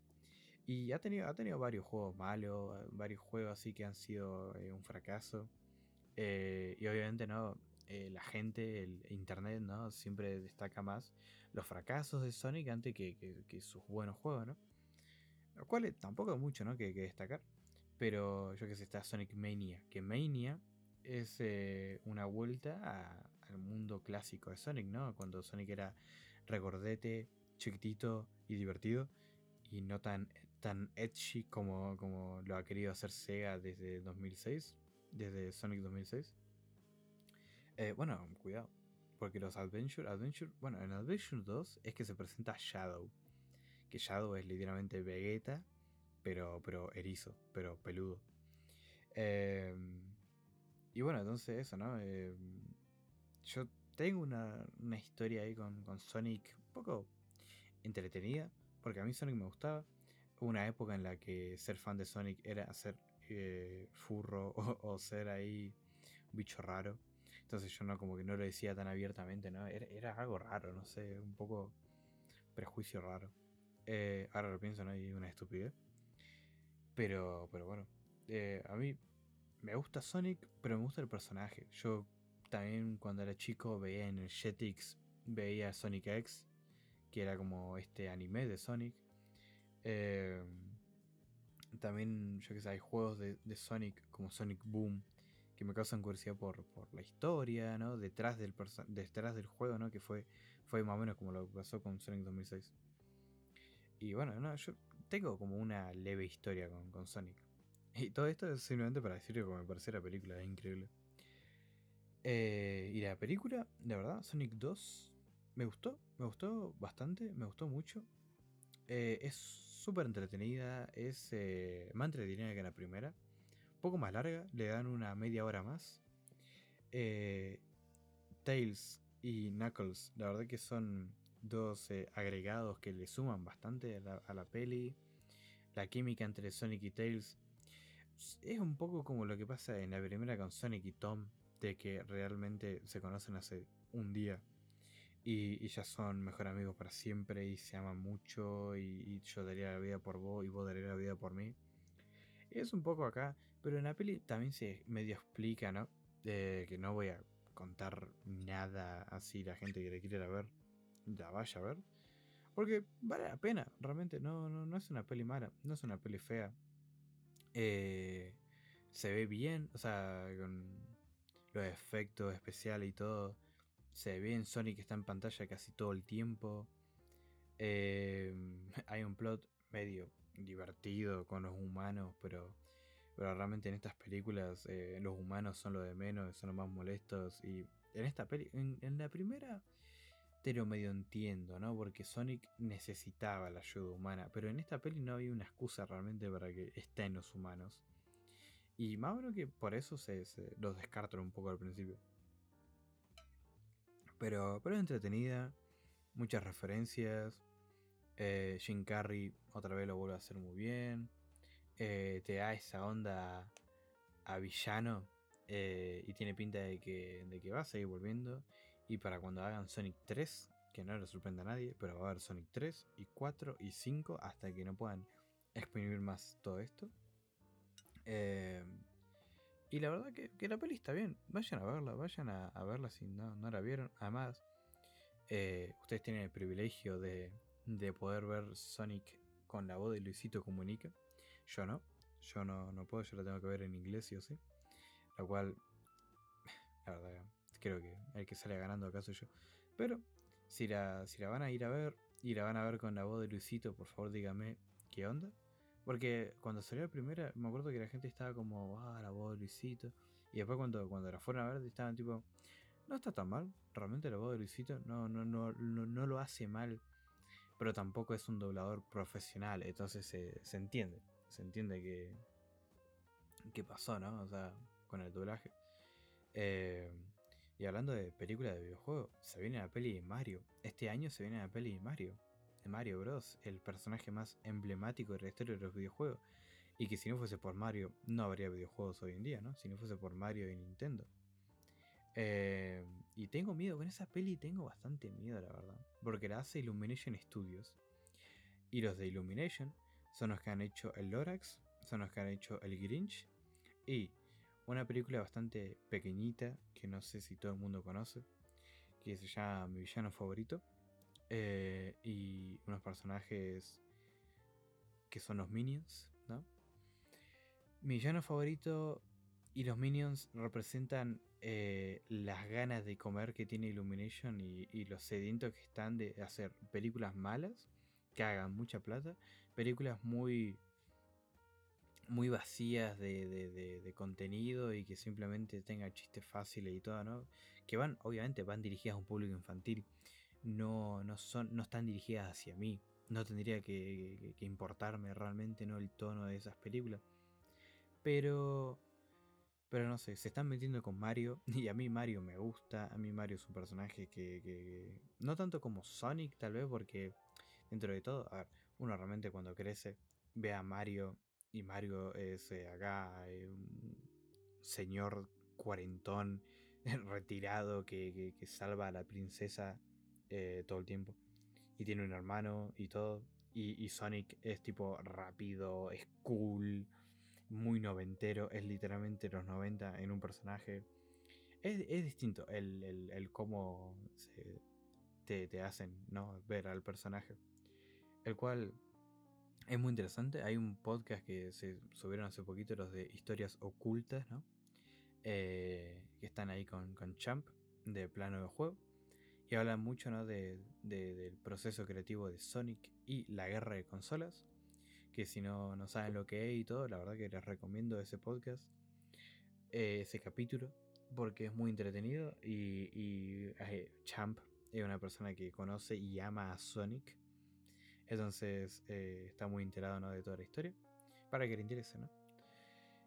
Y ha tenido, ha tenido varios juegos malos, varios juegos así que han sido eh, un fracaso. Eh, y obviamente no, eh, la gente, el internet, ¿no? Siempre destaca más los fracasos de Sonic antes que, sus buenos juegos, ¿no? Lo cual tampoco hay mucho, ¿no? Que, destacar. Pero yo que sé, está Sonic Mania. Que Mania es una vuelta al mundo clásico de Sonic, ¿no? Cuando Sonic era recordete, chiquitito y divertido. Y no tan, tan edgy como, como lo ha querido hacer Sega desde 2006. Desde Sonic 2006. Eh, bueno, cuidado. Porque los Adventure, Adventure, bueno, en Adventure 2 es que se presenta Shadow. Que Shadow es literalmente Vegeta, pero, pero erizo, pero peludo. Em, y bueno, entonces eso, ¿no? Em, yo tengo una, historia ahí con, Sonic un poco entretenida, porque a mí Sonic me gustaba. Una época en la que ser fan de Sonic era ser eh, furro o, ser ahí bicho raro. Entonces yo no como que no lo decía tan abiertamente, ¿no? Era, algo raro, no sé, un poco prejuicio raro. Eh, ahora lo pienso, ¿no? Y una estupidez. Pero, pero bueno, eh, a mí me gusta Sonic, pero me gusta el personaje. Yo también cuando era chico veía en el Jetix, veía Sonic X, que era como este anime de Sonic. Eh, también, yo que sé, hay juegos de, Sonic como Sonic Boom, que me causan curiosidad por, por la historia, ¿no? Detrás del, detrás del juego, ¿no? Que fue, fue más o menos como lo que pasó con Sonic 2006. Y bueno, no, yo tengo como una leve historia con, con Sonic. Y todo esto es simplemente para decirle que me parece la película, es increíble. Eh, y la película, de verdad, Sonic 2, me gustó, me gustó bastante, me gustó mucho. Eh, es súper entretenida, es eh, más entretenida que la primera poco más larga, le dan una media hora más. Eh, Tails y Knuckles, la verdad que son dos agregados que le suman bastante a la, peli. La química entre Sonic y Tails es un poco como lo que pasa en la primera con Sonic y Tom, de que realmente se conocen hace un día y, ya son mejor amigos para siempre y se aman mucho y, yo daría la vida por vos y vos darías la vida por mí. Es un poco acá, pero en la peli también se medio explica, ¿no? que no voy a contar nada así la gente que le quiera ver, ya vaya a ver. Porque vale la pena, realmente no, no, no es una peli mala, no es una peli fea. Eh, se ve bien, o sea, con los efectos especiales y todo. Se ve bien, Sonic está en pantalla casi todo el tiempo. Eh, hay un plot medio divertido con los humanos, pero, pero realmente en estas películas eh, los humanos son lo de menos, son los más molestos. Y en esta peli, en la primera te lo medio entiendo, ¿no? Porque Sonic necesitaba la ayuda humana, pero en esta peli no había una excusa realmente para que estén los humanos. Y más o que por eso se, los descartan un poco al principio. Pero, pero es entretenida, muchas referencias. Eh, Jim Carrey otra vez lo vuelve a hacer muy bien. Eh, te da esa onda a villano. Eh, y tiene pinta de que, de que va a seguir volviendo. Y para cuando hagan Sonic 3, que no le sorprenda a nadie, pero va a haber Sonic 3 y 4 y 5 hasta que no puedan exprimir más todo esto. Y la verdad que, la peli está bien. Vayan a verla, vayan a, verla si no, no, la vieron. Además, eh, ustedes tienen el privilegio de, de, poder ver Sonic con la voz de Luisito Comunica. Yo no. Yo no, no puedo, yo la tengo que ver en inglés, sí o sí. La cual, la verdad, creo que el que sale ganando acá soy yo. Pero si la, si la van a ir a ver y la van a ver con la voz de Luisito, por favor dígame qué onda. Porque cuando salió la primera, me acuerdo que la gente estaba como, ah, la voz de Luisito. Y después cuando, cuando la fueron a ver, estaban tipo, no está tan mal. Realmente la voz de Luisito no, no, no, no, lo hace mal. Pero tampoco es un doblador profesional. Entonces se, se entiende. Se entiende que, que pasó, ¿no? O sea, con el doblaje. Eh, y hablando de películas de videojuegos, se viene la peli de Mario. Este año se viene la peli de Mario. De Mario Bros. El personaje más emblemático de la historia de los videojuegos. Y que si no fuese por Mario, no habría videojuegos hoy en día, ¿no? Si no fuese por Mario y Nintendo. Eh, y tengo miedo, con esa peli tengo bastante miedo, la verdad. Porque la hace Illumination Studios. Y los de Illumination son los que han hecho el Lorax, son los que han hecho el Grinch. Y una película bastante pequeñita que no sé si todo el mundo conoce, que se llama Mi villano favorito. Eh, y unos personajes que son los Minions. Mi villano favorito y los Minions representan eh, las ganas de comer que tiene Illumination y, y, los sedientos que están de hacer películas malas que hagan mucha plata, películas muy muy vacías de, contenido y que simplemente tengan chistes fáciles y todo, ¿no? Que van, obviamente, van dirigidas a un público infantil. No, no, son, no están dirigidas hacia mí. No tendría que, importarme realmente ¿no? el tono de esas películas. Pero. Pero no sé, se están metiendo con Mario. Y a mí Mario me gusta. A mí Mario es un personaje que. que no tanto como Sonic, tal vez, porque dentro de todo, a ver, uno realmente cuando crece ve a Mario y Mario es eh, acá eh, un señor cuarentón retirado que, salva a la princesa eh, todo el tiempo. Y tiene un hermano y todo. Y, Sonic es tipo rápido, es cool, muy noventero, es literalmente los 90 en un personaje. Es, distinto el, el, cómo te, te, hacen ¿no? ver al personaje. El cual es muy interesante. Hay un podcast que se subieron hace poquito, los de historias ocultas, ¿no? Eh, que están ahí con, con, Champ, de plano de juego. Y hablan mucho ¿no? de, del proceso creativo de Sonic y la guerra de consolas. Que si no, no saben lo que es y todo, la verdad que les recomiendo ese podcast, eh, ese capítulo, porque es muy entretenido. Y, eh, Champ es una persona que conoce y ama a Sonic entonces eh, está muy enterado ¿no? de toda la historia. Para que le interese, ¿no?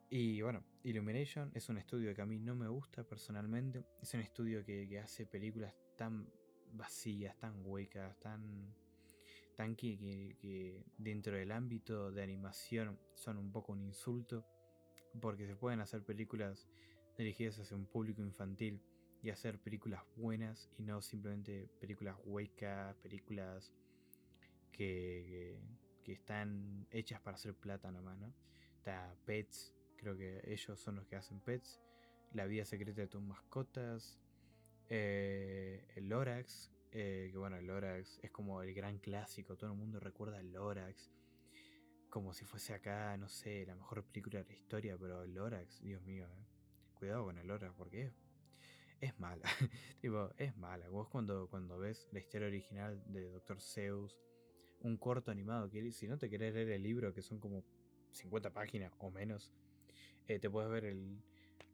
Y bueno, Illumination es un estudio que a mí no me gusta personalmente. Es un estudio que, hace películas tan vacías, tan huecas, tan, tan que, dentro del ámbito de animación son un poco un insulto. porque se pueden hacer películas dirigidas hacia un público infantil y hacer películas buenas y no simplemente películas huecas, películas que, que, están hechas para hacer plata nomás, ¿no? Está Pets, creo que ellos son los que hacen Pets, La vida secreta de tus mascotas, eh, el Lorax, eh, que bueno, el Lorax es como el gran clásico, todo el mundo recuerda el Lorax como si fuese acá, no sé, la mejor película de la historia, pero el Lorax, Dios mío, eh. cuidado con el Lorax, porque es, mala. tipo, es mala. Vos cuando, cuando ves la historia original de Dr. Zeus, un corto animado, que si no te querés leer el libro, que son como 50 páginas o menos, eh, te puedes ver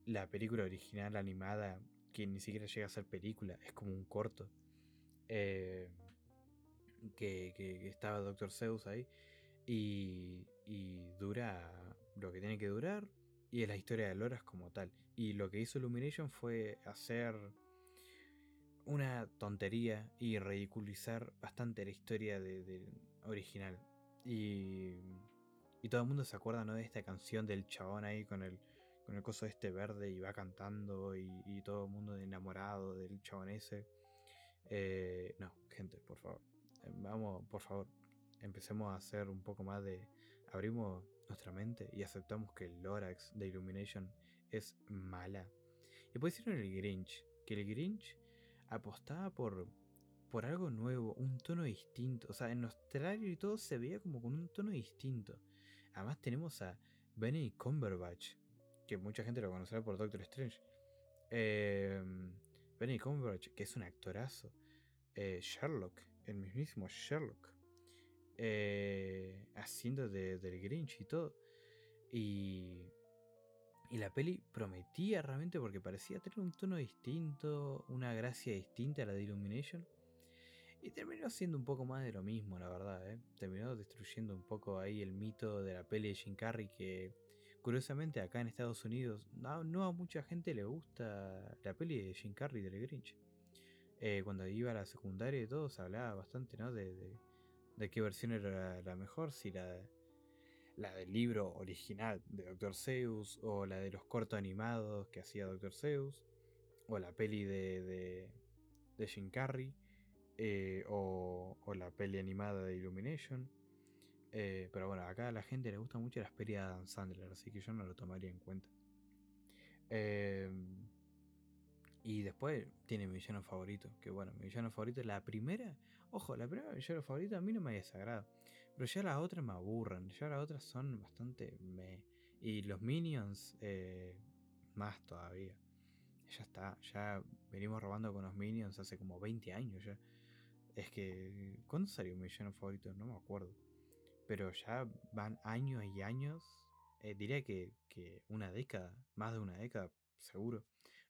la película original animada, que ni siquiera llega a ser película, es como un corto. Eh, que, que, estaba Dr. Zeus ahí. Y, y, dura lo que tiene que durar. Y es la historia de Loras como tal. Y lo que hizo Illumination fue hacer una tontería y ridiculizar bastante la historia de, original. Y, y todo el mundo se acuerda ¿no? de esta canción del chabón ahí con el, con el coso este verde y va cantando y, todo el mundo enamorado del chabón. Eh, no, gente, por favor. Eh, vamos, por favor, empecemos a hacer un poco más de... Abrimos nuestra mente y aceptamos que el Lorax de Illumination es mala. Y puede ser el Grinch, que el Grinch apostaba por, por algo nuevo, un tono distinto. O sea, en los trailers y todo se veía como con un tono distinto. Además tenemos a Benny Cumberbatch, que mucha gente lo conocerá por Doctor Strange. Eh, Benny Cumberbatch, que es un actorazo. Eh, Sherlock, el mismísimo Sherlock. Eh, haciendo de, del Grinch y todo. Y, y la peli prometía realmente porque parecía tener un tono distinto, una gracia distinta a la de Illumination. Y terminó siendo un poco más de lo mismo, la verdad. ¿eh? Terminó destruyendo un poco ahí el mito de la peli de Jim Carrey que curiosamente acá en Estados Unidos no, a mucha gente le gusta la peli de Jim Carrey del Grinch. Eh, cuando iba a la secundaria y todo se hablaba bastante ¿no? de de qué versión era la mejor, si la, la del libro original de Dr. Zeus, o la de los cortos animados que hacía Dr. Zeus, o la peli de, de, de Jim Carrey, eh, o, la peli animada de Illumination. Eh, pero bueno, acá a la gente le gusta mucho las pelis de Adam Sandler, así que yo no lo tomaría en cuenta. Eh, y después tiene mi villano favorito. Que bueno, mi villano favorito, la primera, ojo, la primera villano favorito a mí no me desagrada. Pero ya las otras me aburren. Ya las otras son bastante me. Y los minions, eh, más todavía. Ya está, ya venimos robando con los minions hace como 20 años ya. Es que, ¿cuándo salió mi villano favorito? No me acuerdo. Pero ya van años y años. Eh, diría que, que una década, más de una década, seguro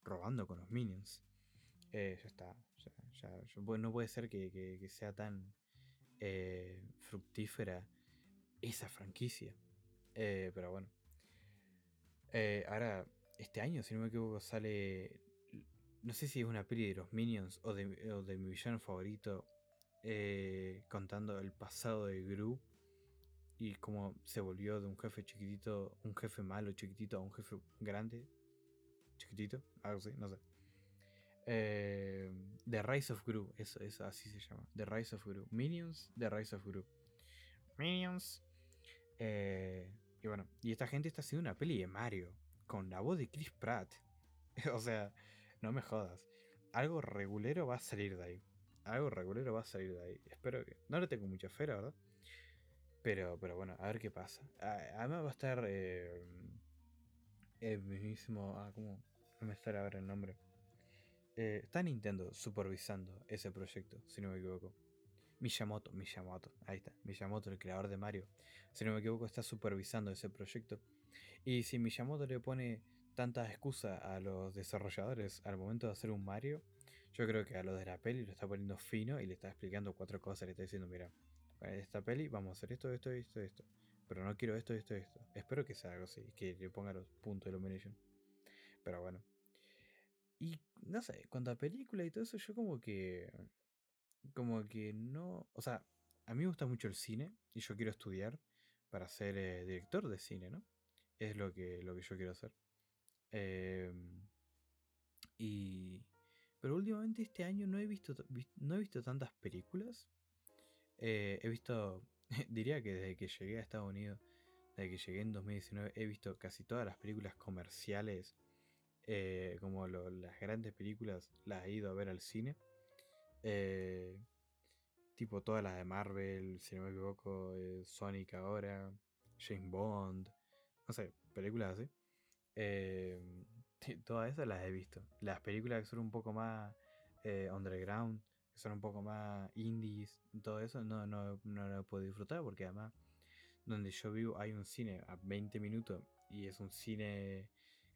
robando con los minions. Eh, ya está. Ya, no puede ser que, sea tan eh, fructífera esa franquicia. Eh, pero bueno. ahora, este año, si no me equivoco, sale. No sé si es una peli de los Minions o de, mi villano favorito. contando el pasado de Gru. Y cómo se volvió de un jefe chiquitito, un jefe malo chiquitito a un jefe grande chiquitito, algo así, no sé. Eh, The Rise of Gru, eso, eso así se llama. The Rise of Gru. Minions, The Rise of Gru. Minions. Eh, y bueno, y esta gente está haciendo una peli de Mario con la voz de Chris Pratt. o sea, no me jodas. Algo regulero va a salir de ahí. Algo regulero va a salir de ahí. Espero que. No le tengo mucha fe, verdad. Pero, pero bueno, a ver qué pasa. Además va a estar. Eh, el mismísimo. Ah, ¿cómo? No me sale ahora el nombre. Eh, está Nintendo supervisando ese proyecto, si no me equivoco. Miyamoto, Miyamoto, ahí está. Miyamoto, el creador de Mario. Si no me equivoco, está supervisando ese proyecto. Y si Miyamoto le pone tantas excusas a los desarrolladores al momento de hacer un Mario, yo creo que a los de la peli lo está poniendo fino y le está explicando cuatro cosas. Le está diciendo, mira, esta peli vamos a hacer esto, esto, esto, esto. Pero no quiero esto, esto, esto. Espero que sea algo así, que le ponga los puntos de Illumination. Pero bueno. Y no sé, cuanto a película y todo eso, yo como que. Como que no. O sea, a mí me gusta mucho el cine y yo quiero estudiar para ser eh, director de cine, ¿no? Es lo que, lo que yo quiero hacer. Em, y. Pero últimamente este año no he visto, no he visto tantas películas. Eh, he visto. diría que desde que llegué a Estados Unidos, desde que llegué en 2019, he visto casi todas las películas comerciales. Eh, como las grandes películas, las he ido a ver al cine. Eh, tipo todas las de Marvel, si no me equivoco, Sonic ahora, James Bond, no sé, películas así. Todas esas las he visto. Las películas que son un poco más underground, que son un poco más indies, todo eso, no, no, no lo puedo disfrutar porque además donde yo vivo hay un cine a 20 minutos y es un cine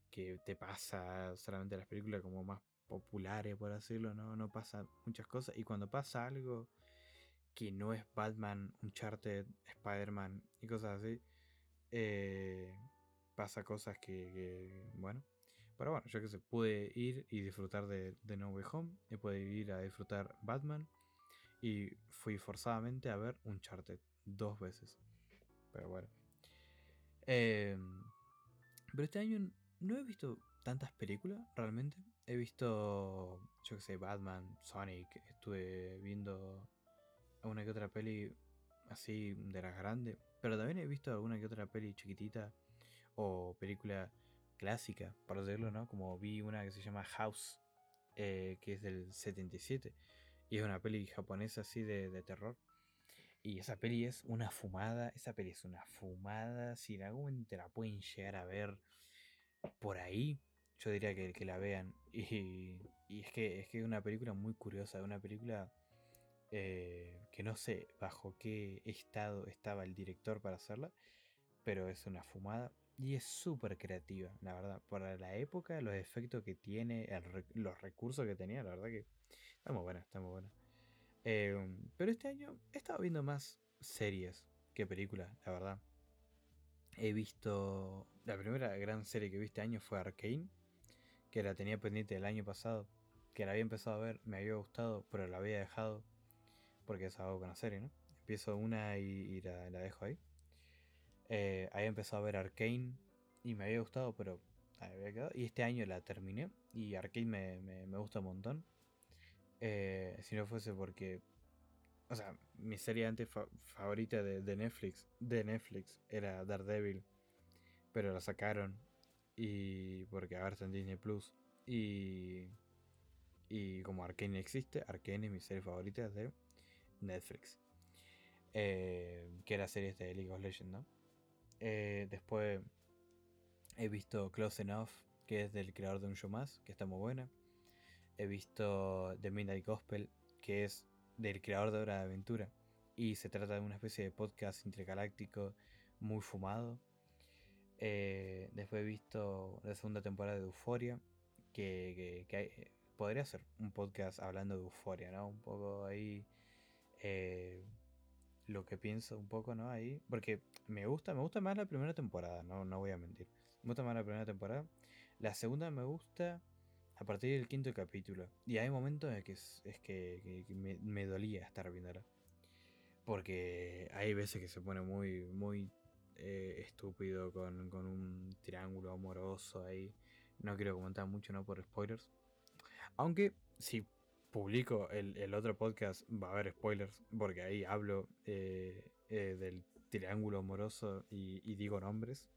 que te pasa solamente las películas como más populares, por decirlo, ¿no? No pasa muchas cosas. Y cuando pasa algo que no es Batman, Uncharted, Spider-Man y cosas así, eh, pasa cosas que, bueno. Pero bueno, yo que sé, pude ir y disfrutar de, de No Way Home, y pude ir a disfrutar Batman, y fui forzadamente a ver Uncharted dos veces. Pero bueno. Em, pero este año no he visto tantas películas, realmente. He visto, yo que sé, Batman, Sonic, estuve viendo alguna que otra peli así de las grandes. Pero también he visto alguna que otra peli chiquitita o película clásica, para decirlo, ¿no? Como vi una que se llama House, eh, que es del 77, y es una peli japonesa así de, terror. Y esa peli es una fumada, esa peli es una fumada, si en algún momento la pueden llegar a ver por ahí, yo diría que, que la vean. Y, y, es que es que es una película muy curiosa, una película eh, que no sé bajo qué estado estaba el director para hacerla, pero es una fumada y es súper creativa, la verdad. Para la época, los efectos que tiene, los recursos que tenía, la verdad que está muy buena, está muy buena. Em, pero este año he estado viendo más series que películas, la verdad. He visto. La primera gran serie que vi este año fue Arkane, que la tenía pendiente el año pasado, que la había empezado a ver, me había gustado, pero la había dejado porque es algo con la serie, ¿no? Empiezo una y, la, dejo ahí. Eh, había empezado a ver Arkane y me había gustado, pero había quedado. Y este año la terminé y Arkane me, gusta un montón. Eh, si no fuese porque. O sea, mi serie antes favorita de, Netflix, de Netflix era Daredevil, pero la sacaron y porque ahora está en Disney Plus y y como Arkane existe, Arkane es mi serie favorita de Netflix. Eh, que era series de League of Legends, ¿no? Eh, después he visto Close Enough, que es del creador de un show más, que está muy buena. He visto The Midnight Gospel, que es del creador de Hora de Aventura. Y se trata de una especie de podcast intergaláctico muy fumado. Eh, después he visto la segunda temporada de Euphoria, que, que podría ser un podcast hablando de Euphoria, ¿no? Un poco ahí eh, lo que pienso un poco, ¿no? Ahí, porque me gusta, me gusta más la primera temporada, no, no voy a mentir. Me gusta más la primera temporada. La segunda me gusta a partir del quinto capítulo. Y hay momentos en que es, que, me, dolía estar viéndola. Porque hay veces que se pone muy, muy eh, estúpido con, con, un triángulo amoroso ahí. No quiero comentar mucho, ¿no? Por spoilers. Aunque, si publico el, otro podcast, va a haber spoilers, porque ahí hablo eh, eh, del triángulo amoroso y, digo nombres.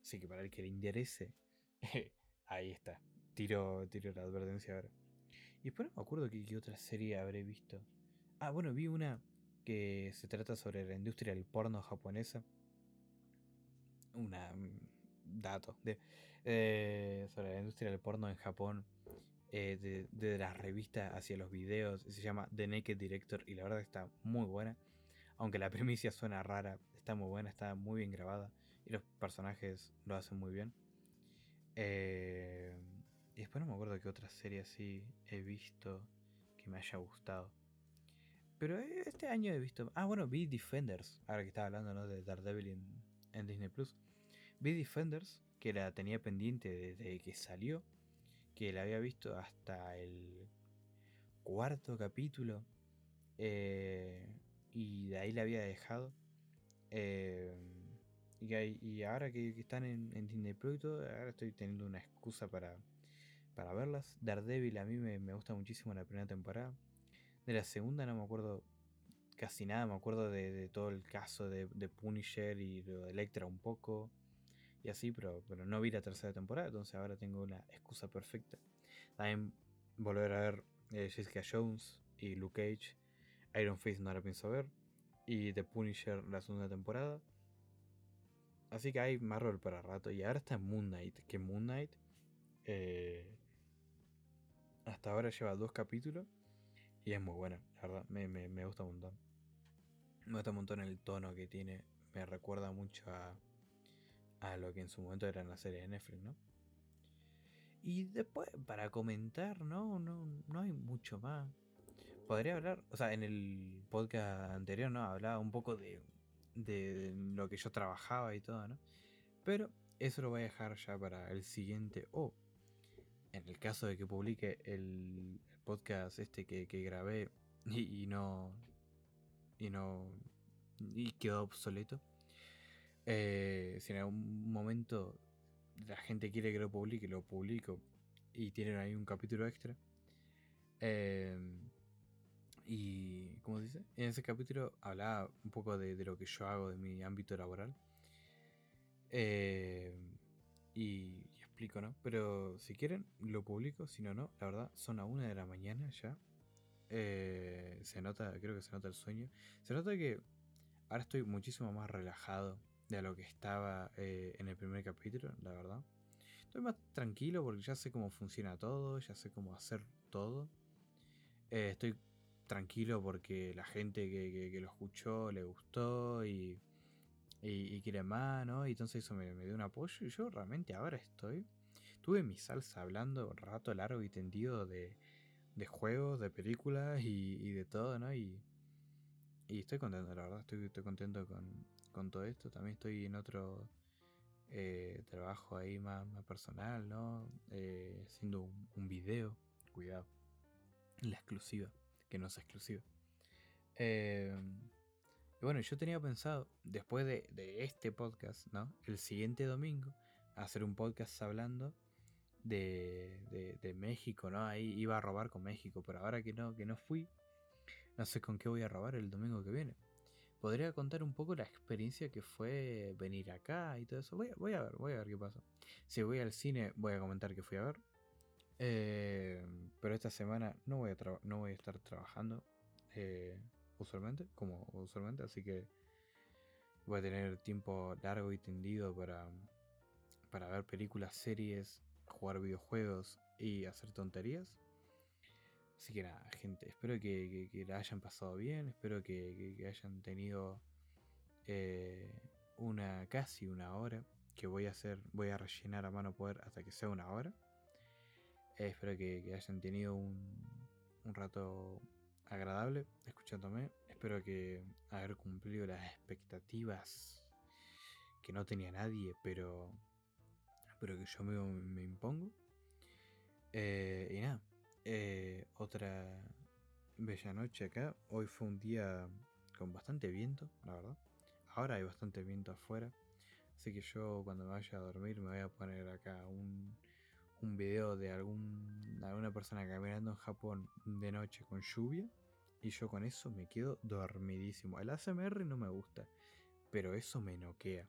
Así que para el que le interese, ahí está. Tiro, tiro la advertencia ahora. Y después no me acuerdo qué, otra serie habré visto. Ah, bueno, vi una que se trata sobre la industria del porno japonesa. Una mm, dato de, eh, sobre la industria del porno en Japón eh, de, de, la revista hacia los videos. Se llama The Naked Director y la verdad está muy buena. Aunque la primicia suena rara, está muy buena, está muy bien grabada y los personajes lo hacen muy bien. Eh, y después no me acuerdo qué otra serie así he visto que me haya gustado. Pero este año he visto. Ah, bueno, vi Defenders. Ahora que estaba hablando de Daredevil en, en Disney Plus. Vi Defenders, que la tenía pendiente desde que salió que la había visto hasta el cuarto capítulo eh, y de ahí la había dejado. Eh, Y, hay, y ahora que, están en, en Disney Plus ahora estoy teniendo una excusa para, para verlas. Daredevil a mí me, me gusta muchísimo la primera temporada. De la segunda no me acuerdo casi nada, me acuerdo de, todo el caso de, Punisher y de Electra un poco. Y así, pero, pero no vi la tercera temporada, entonces ahora tengo una excusa perfecta. También volver a ver eh, Jessica Jones y Luke Cage. Iron Fist no la pienso ver. Y The Punisher la segunda temporada. Así que hay Marvel para rato. Y ahora está Moon Knight. Que Moon Knight eh, hasta ahora lleva dos capítulos. Y es muy buena, la verdad. Me, me, gusta un montón. Me gusta un montón el tono que tiene. Me recuerda mucho a, a lo que en su momento era en la serie de Netflix, ¿no? Y después, para comentar, no, no, no hay mucho más. Podría hablar, o sea, en el podcast anterior, ¿no? Hablaba un poco de, de lo que yo trabajaba y todo, ¿no? Pero eso lo voy a dejar ya para el siguiente. O, en el caso de que publique el, podcast este que, grabé y, no. Y no. Y quedó obsoleto. Eh, si en algún momento la gente quiere que lo publique, lo publico. Y tienen ahí un capítulo extra. Eh, y, ¿cómo se dice? En ese capítulo hablaba un poco de, lo que yo hago, de mi ámbito laboral. Eh, y, explico, ¿no? Pero si quieren, lo publico. Si no, no. La verdad, son a una de la mañana ya. Eh, se nota, creo que se nota el sueño. Se nota que ahora estoy muchísimo más relajado de lo que estaba eh, en el primer capítulo, la verdad. Estoy más tranquilo porque ya sé cómo funciona todo, ya sé cómo hacer todo. estoy tranquilo porque la gente que, lo escuchó le gustó y, y, quiere más, ¿no? Y entonces eso me, dio un apoyo y yo realmente ahora estoy. Tuve mi salsa hablando un rato largo y tendido de, de juegos, de películas y, de todo, ¿no? Y, y estoy contento, la verdad, estoy, estoy contento con, con todo esto. También estoy en otro eh, trabajo ahí más, más personal, ¿no? Eh, haciendo un, un video, cuidado, la exclusiva que no es exclusivo. Em, y bueno, yo tenía pensado, después de, este podcast, ¿no? El siguiente domingo, hacer un podcast hablando de, de, México, ¿no? Ahí iba a robar con México, pero ahora que no, que no fui, no sé con qué voy a robar el domingo que viene. Podría contar un poco la experiencia que fue venir acá y todo eso. Voy, voy a ver, voy a ver qué pasa. Si voy al cine, voy a comentar que fui a ver. Eh, pero esta semana no voy a, no voy a estar trabajando eh, usualmente, como usualmente, así que voy a tener tiempo largo y tendido para, para ver películas, series, jugar videojuegos y hacer tonterías. Así que nada, gente, espero que, la hayan pasado bien, espero que, hayan tenido eh, una casi una hora que voy a hacer, voy a rellenar a mano poder hasta que sea una hora. Espero que, hayan tenido un, rato agradable escuchándome. Espero que haber cumplido las expectativas que no tenía nadie, pero, pero que yo me, me impongo. Eh, y nada, eh, otra bella noche acá. Hoy fue un día con bastante viento, la verdad. Ahora hay bastante viento afuera. Así que yo cuando me vaya a dormir me voy a poner acá un, un video de algún, alguna persona caminando en Japón de noche con lluvia y yo con eso me quedo dormidísimo. El ASMR no me gusta, pero eso me noquea.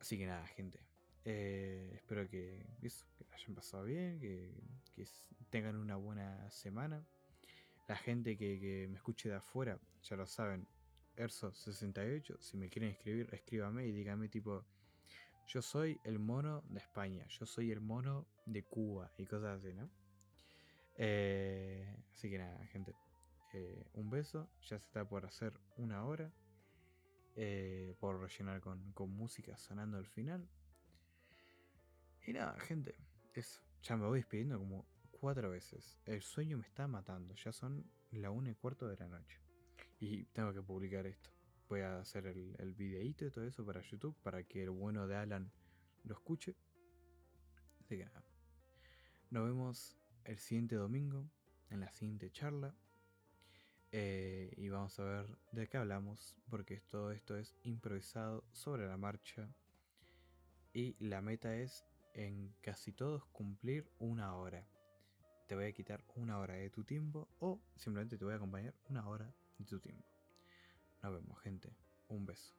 Así que nada, gente. Eh, espero que, eso, que hayan pasado bien, que, tengan una buena semana. La gente que, me escuche de afuera, ya lo saben, Erso68, si me quieren escribir, escríbame y díganme tipo, yo soy el mono de España, yo soy el mono de Cuba y cosas así, ¿no? Eh, así que nada, gente. Eh, un beso, ya se está por hacer una hora. Eh, por rellenar con, música sonando al final. Y nada, gente, eso. Ya me voy despidiendo como cuatro veces. El sueño me está matando. Ya son la una y cuarto de la noche. Y tengo que publicar esto voy a hacer el, el videíto y todo eso para YouTube para que el bueno de Alan lo escuche. Así que nada. Nos vemos el siguiente domingo en la siguiente charla. Eh, y vamos a ver de qué hablamos, porque todo esto es improvisado sobre la marcha. Y la meta es en casi todos cumplir una hora. Te voy a quitar una hora de tu tiempo o simplemente te voy a acompañar una hora de tu tiempo. Nos vemos gente. Un beso.